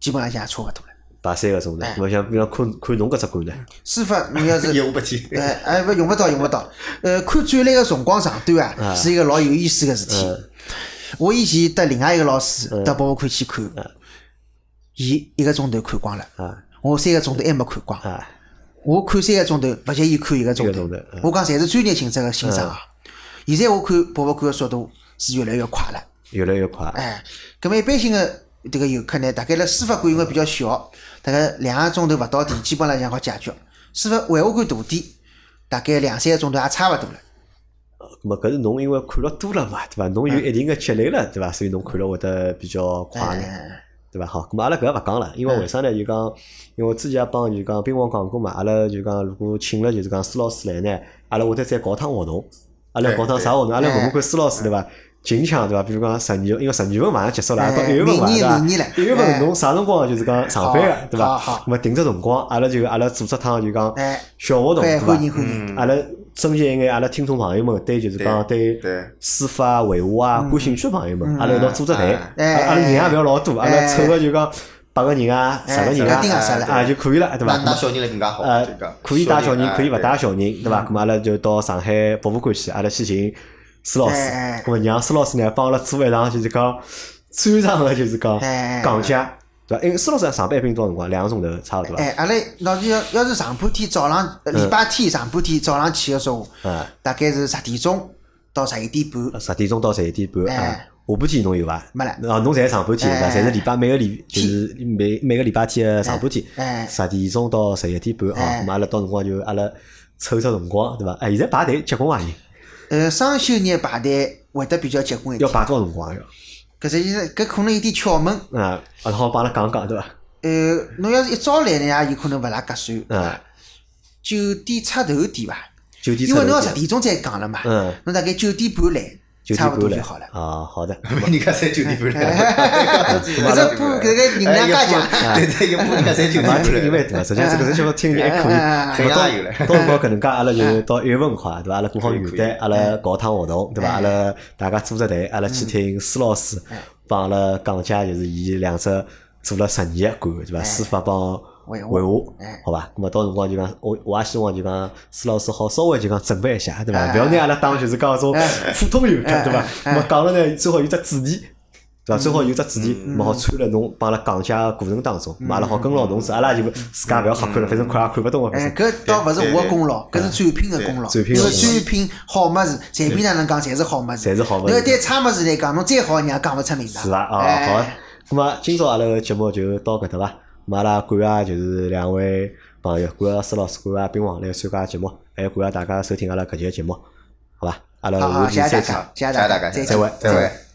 基本浪向也差勿多了。摆三个钟头。哎我想，比方看看侬搿只馆呢，书法侬要是。哎，哎，勿用勿到，用勿到。呃，看展览个辰光长短啊，是一个老有意思个事体。嗯我以前搭另外一个老师到博物馆去看，伊一个钟头看光了，啊我三个钟头还没看光。啊我看三个钟头，勿及伊看一个钟头。我讲侪是专业性质个欣赏啊。现在我看博物馆个速度是越来越快了。越来越快。哎，咁么一般性个迭个游客呢，大概辣书法馆因为比较小，大概两个钟头勿到点，基本浪向好解决。书法绘画馆大点，大概两三个钟头也差勿多了。咁么搿是侬因为看了多了嘛，对伐？侬有一定个积累了，对伐？所以侬看了会得比较快眼。哎，对伐？好，咁么阿拉搿个勿讲了，因为为啥呢？就讲，因为我之前也帮就讲兵王讲过嘛，阿拉就讲如果请了就是讲苏老师来呢，阿拉会得再搞趟活动，阿拉搞趟啥活动？阿拉问问看施老师对伐？近腔对伐？比如讲十二月，因为十二月份马上结束了，哎到一月份嘛，明对伐？年明年了一月份哎侬啥辰光就是讲上班个对伐？好么定只辰光，阿拉就阿拉组织趟就讲哎小活动对迎？欢迎。阿拉征集一眼阿拉听众朋友们对就是讲对对书法、绘画啊感兴趣的朋友们，阿拉一道组织队，阿哎拉阿拉人也勿要老多，阿拉哎凑个就讲八个人啊、十个人啊个啊就可以了，对伐？带小人来更加好，呃，可以带小人，可以勿带哎小人，对伐？咁么阿拉就到上海博物馆去，阿拉去寻苏老师哎哎，咁么让苏老师呢帮阿拉做一场就是讲专场个就是讲讲解，对伐？因为苏老师上班一般多少辰光？两个钟头差勿多伐？哎，阿拉老是要要是上半天早上，呃礼拜天上半天早浪去个时候，嗯，大概是十点钟到十一点半。十点钟到十一点半。下半天侬有伐？没了啊，侬侪是上半天对伐？哎侪是礼拜每个礼就是每每个礼拜天个上半天十点钟到十一点半啊。哎咁阿拉到辰光就阿拉抽出辰光对伐？哎，现在排队结棍伐？已经呃，双休日排队会得比较结棍一点。要排多少辰光要？搿实际上搿可能有点窍门。啊，啊，好帮阿拉讲讲对伐？呃，侬要是一早来呢，也有可能勿大合算。嗯，九点出头点伐？九点因为侬要十点钟再讲了嘛。嗯。侬大概九点半来，九差点半来不多就好了。啊，好的。人家才九点半来，搿只补搿个人家加强。对对，一补人家才九点嘛，半听人蛮来。多，实际上这个节目听人还可以。很压抑了到辰光搿能介，阿拉就到一月份快，对伐？阿拉过好元旦，阿拉搞趟活动，对伐？阿拉大家组只队，阿拉去听施老师帮阿拉讲解，就是伊两只做了十年的馆，对伐？书法帮绘画绘画哎，好吧？咁么到辰光就讲，我我也希望就讲施老师好稍微就讲准备一下，对伐？哎勿要拿阿拉当就是讲种普通游客，对伐？哎咁么讲了呢，最好有只主题。对伐？最好有只主题，嗯咁么好穿了侬帮阿拉讲解个过程当中，咁阿拉好跟牢侬走，阿拉就自家勿要瞎看了，反正看也看勿懂个，反哎，正。搿倒勿是我个功劳，搿是展品个功劳。品个展品好物事，产品哪能讲，侪是好物事。侪是好物事侬要对差物事来讲，侬再好，人家讲勿出名堂。是伐？啊，哎好。咁么今朝阿拉个节目就到搿搭伐？咁阿拉感谢就是两位朋友，感谢施老师，感谢兵王来参加节目，还有感谢大家收听阿拉搿期个节目，好伐？阿拉下期再见谢谢大家，，再会再会。